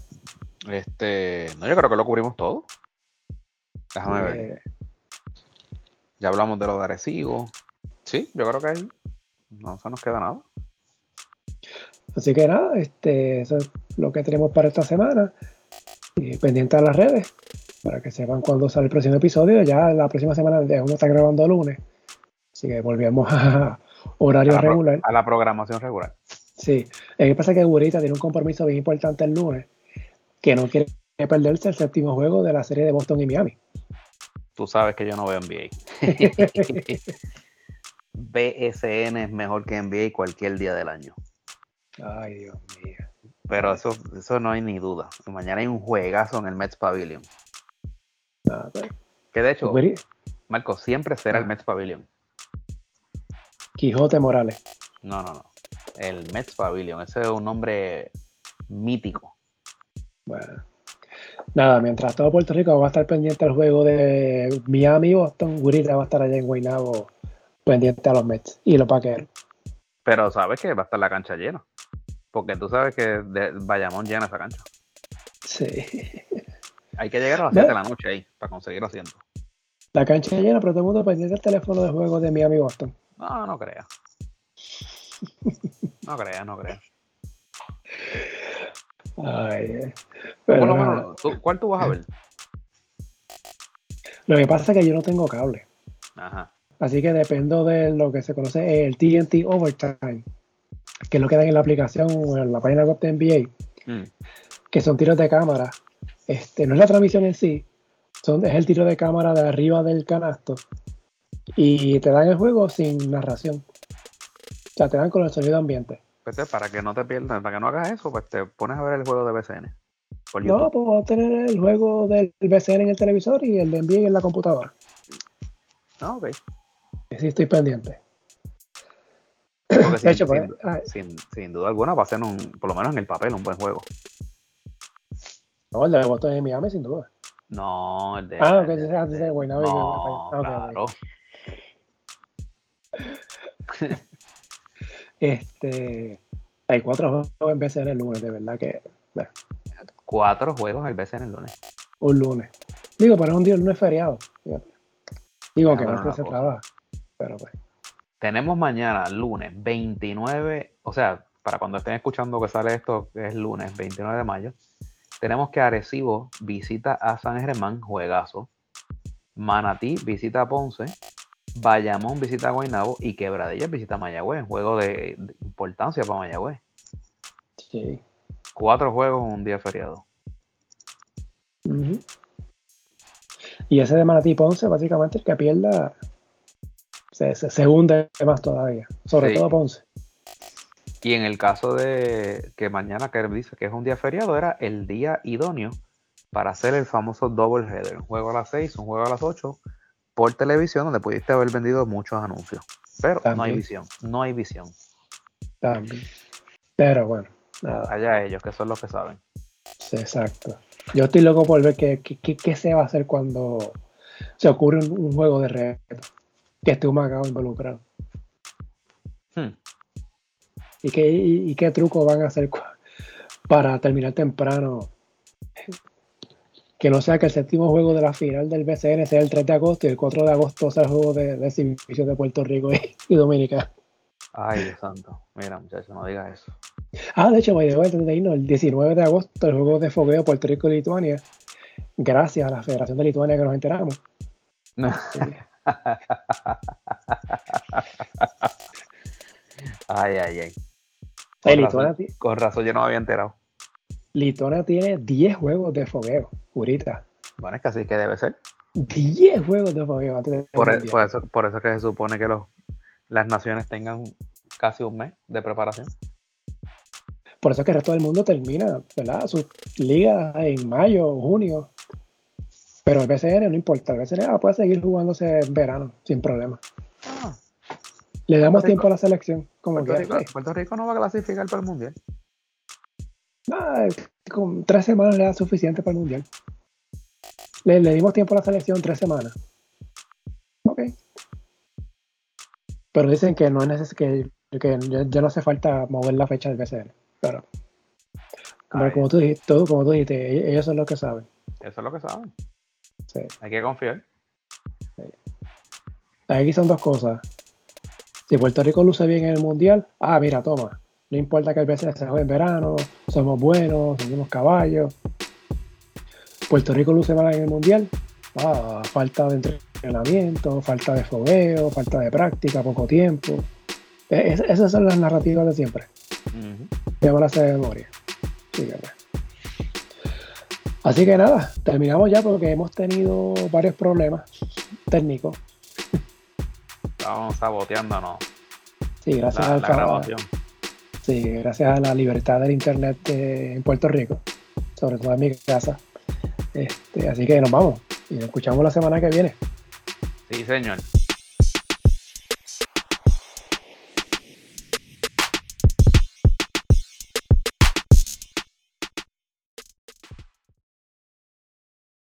Este, no, yo creo que lo cubrimos todo. Déjame ver. Eh, ya hablamos de lo de Arecibo. Sí, yo creo que ahí no se nos queda nada. Así que nada, este, eso es lo que tenemos para esta semana. Y pendiente a las redes para que sepan cuándo sale el próximo episodio. Ya la próxima semana uno está grabando el lunes. Así que volvemos a [laughs] horario regular. A la programación regular. Sí, lo que pasa es que Gurita tiene un compromiso bien importante el lunes, que no quiere perderse el séptimo juego de la serie de Boston y Miami. Tú sabes que yo no veo NBA. [laughs] BSN es mejor que NBA cualquier día del año. Ay, Dios mío. Pero eso, eso no hay ni duda. Mañana hay un juegazo en el Mets Pavilion. Ah, pues. Que de hecho, Guri- Marco, siempre será el Ah. Mets Pavilion. Quijote Morales. No, no, no. El Mets Pavilion. Ese es un nombre mítico. Bueno. Nada, mientras todo Puerto Rico va a estar pendiente al juego de Miami y Boston, Gurita va a estar allá en Guaynabo pendiente a los Mets y los Paqueros. Pero sabes que va a estar la cancha llena. Porque tú sabes que de Bayamón llena esa cancha. Sí. Hay que llegar a las Ve. 7 de la noche ahí para conseguir asiento. La cancha llena, pero todo el mundo pendiente del teléfono de juego de Miami y Boston. No, no creas. [laughs] No creas, no creas. Ay, eh. Por Pero lo menos, ¿tú- ¿cuál tú vas a ver? lo que pasa es que yo no tengo cable. Ajá. Así que dependo de lo que se conoce el TNT Overtime, que es lo que dan en la aplicación o en la página web de NBA, Mm. que son tiros de cámara. Este, no es la transmisión en sí, son, es el tiro de cámara de arriba del canasto y te dan el juego sin narración. O sea, te dan con el sonido ambiente. Pues, te- para que no te pierdas, para que no hagas eso, pues te pones a ver el juego de BCN. No, puedo tener el juego del BCN en el televisor y el de NBA en la computadora. No, ok. Sí, estoy pendiente. Porque sin, hecho, sin- pues, ah, sin- sin duda alguna va a ser un, por lo menos en el papel, un buen juego. no, el de Boston en Miami, sin duda. No, el de. Ah, ok, el ah, Guaynabo y- no, ah, ok. claro. [laughs] Este, hay cuatro juegos en BCN el lunes, de verdad que Cuatro juegos el BCN el lunes. un lunes. Digo, pero es un día, el lunes feriado. fíjate. Digo que Ah, no bueno, se trabaja. Pero pues, Tenemos mañana, lunes 29, o sea, para cuando estén escuchando que sale esto, que es lunes 29 de mayo, tenemos que Arecibo visita a San Germán, juegazo. Manatí visita a Ponce. Bayamón visita a Guaynabo y Quebradillas visita a Mayagüez, juego de, de importancia para Mayagüez. sí. Cuatro juegos en un día feriado. Y ese de Manatí Ponce, básicamente el que pierda se, se, se hunde más todavía. Sobre Sí. todo Ponce. Y en el caso de que mañana que dice que es un día feriado, era el día idóneo para hacer el famoso double header. Un juego a las 6, un juego a las 8 por televisión donde pudiste haber vendido muchos anuncios. Pero no hay visión, no hay visión. También. Pero bueno, nada. Allá ellos, que son los que saben. Exacto. Yo estoy loco por ver qué, qué, qué- se va a hacer cuando se ocurre un, un juego de reto que esté un Macao involucrado. Hmm. ¿Y qué, y, y qué truco van a hacer para terminar temprano? Que no sea que el séptimo juego de la final del BCN sea el 3 de agosto y el 4 de agosto sea el juego de, de de Puerto Rico y, y Dominicana. Ay, Dios santo. Mira, muchachos, no digas eso. Ah, de hecho, de irnos, el 19 de agosto el juego de fogueo Puerto Rico y Lituania. Gracias a la Federación de Lituania que nos enteramos. ay, ay, ay. Ay, Con razón, con razón yo no me había enterado. Lituania tiene 10 juegos de fogueo, Jurita. Bueno, es que así que debe ser. 10 juegos de fogueo antes del Por, eso, por eso que se supone que los, las naciones tengan casi un mes de preparación. Por eso es que el resto del mundo termina, ¿verdad? Sus ligas en mayo o junio. Pero el BCN no importa. El BCN ah, puede seguir jugándose en verano, sin problema. Ah, Le damos Puerto Rico- tiempo a la selección. Como Puerto, Rico, Puerto Rico no va a clasificar para el mundial. ah, con tres semanas le da suficiente para el mundial. Le, le dimos tiempo a la selección, tres semanas. Ok. Pero dicen que no es necesario, que, que ya, ya no hace falta mover la fecha del BCN. Pero, como, Ay, como tú dijiste, tú, como tú dijiste, e- ellos son los que saben. Eso es lo que saben. Sí. Hay que confiar. Aquí son dos cosas. Si Puerto Rico luce bien en el mundial, ah, mira, toma. No importa que el BCN se juegue en verano, somos buenos, somos caballos. Puerto Rico luce mal en el mundial, ah, falta de entrenamiento, falta de fogueo, falta de práctica, poco tiempo. E- es- esas son las narrativas de siempre. Ujú. Llévalas de memoria. Fíjate. Así que nada, terminamos ya porque hemos tenido varios problemas técnicos. Estábamos saboteándonos. Sí, gracias la, al la grabación. Sí, gracias a la libertad del internet de- en Puerto Rico, sobre todo en mi casa. Este, así que nos vamos y nos escuchamos la semana que viene. Sí, señor.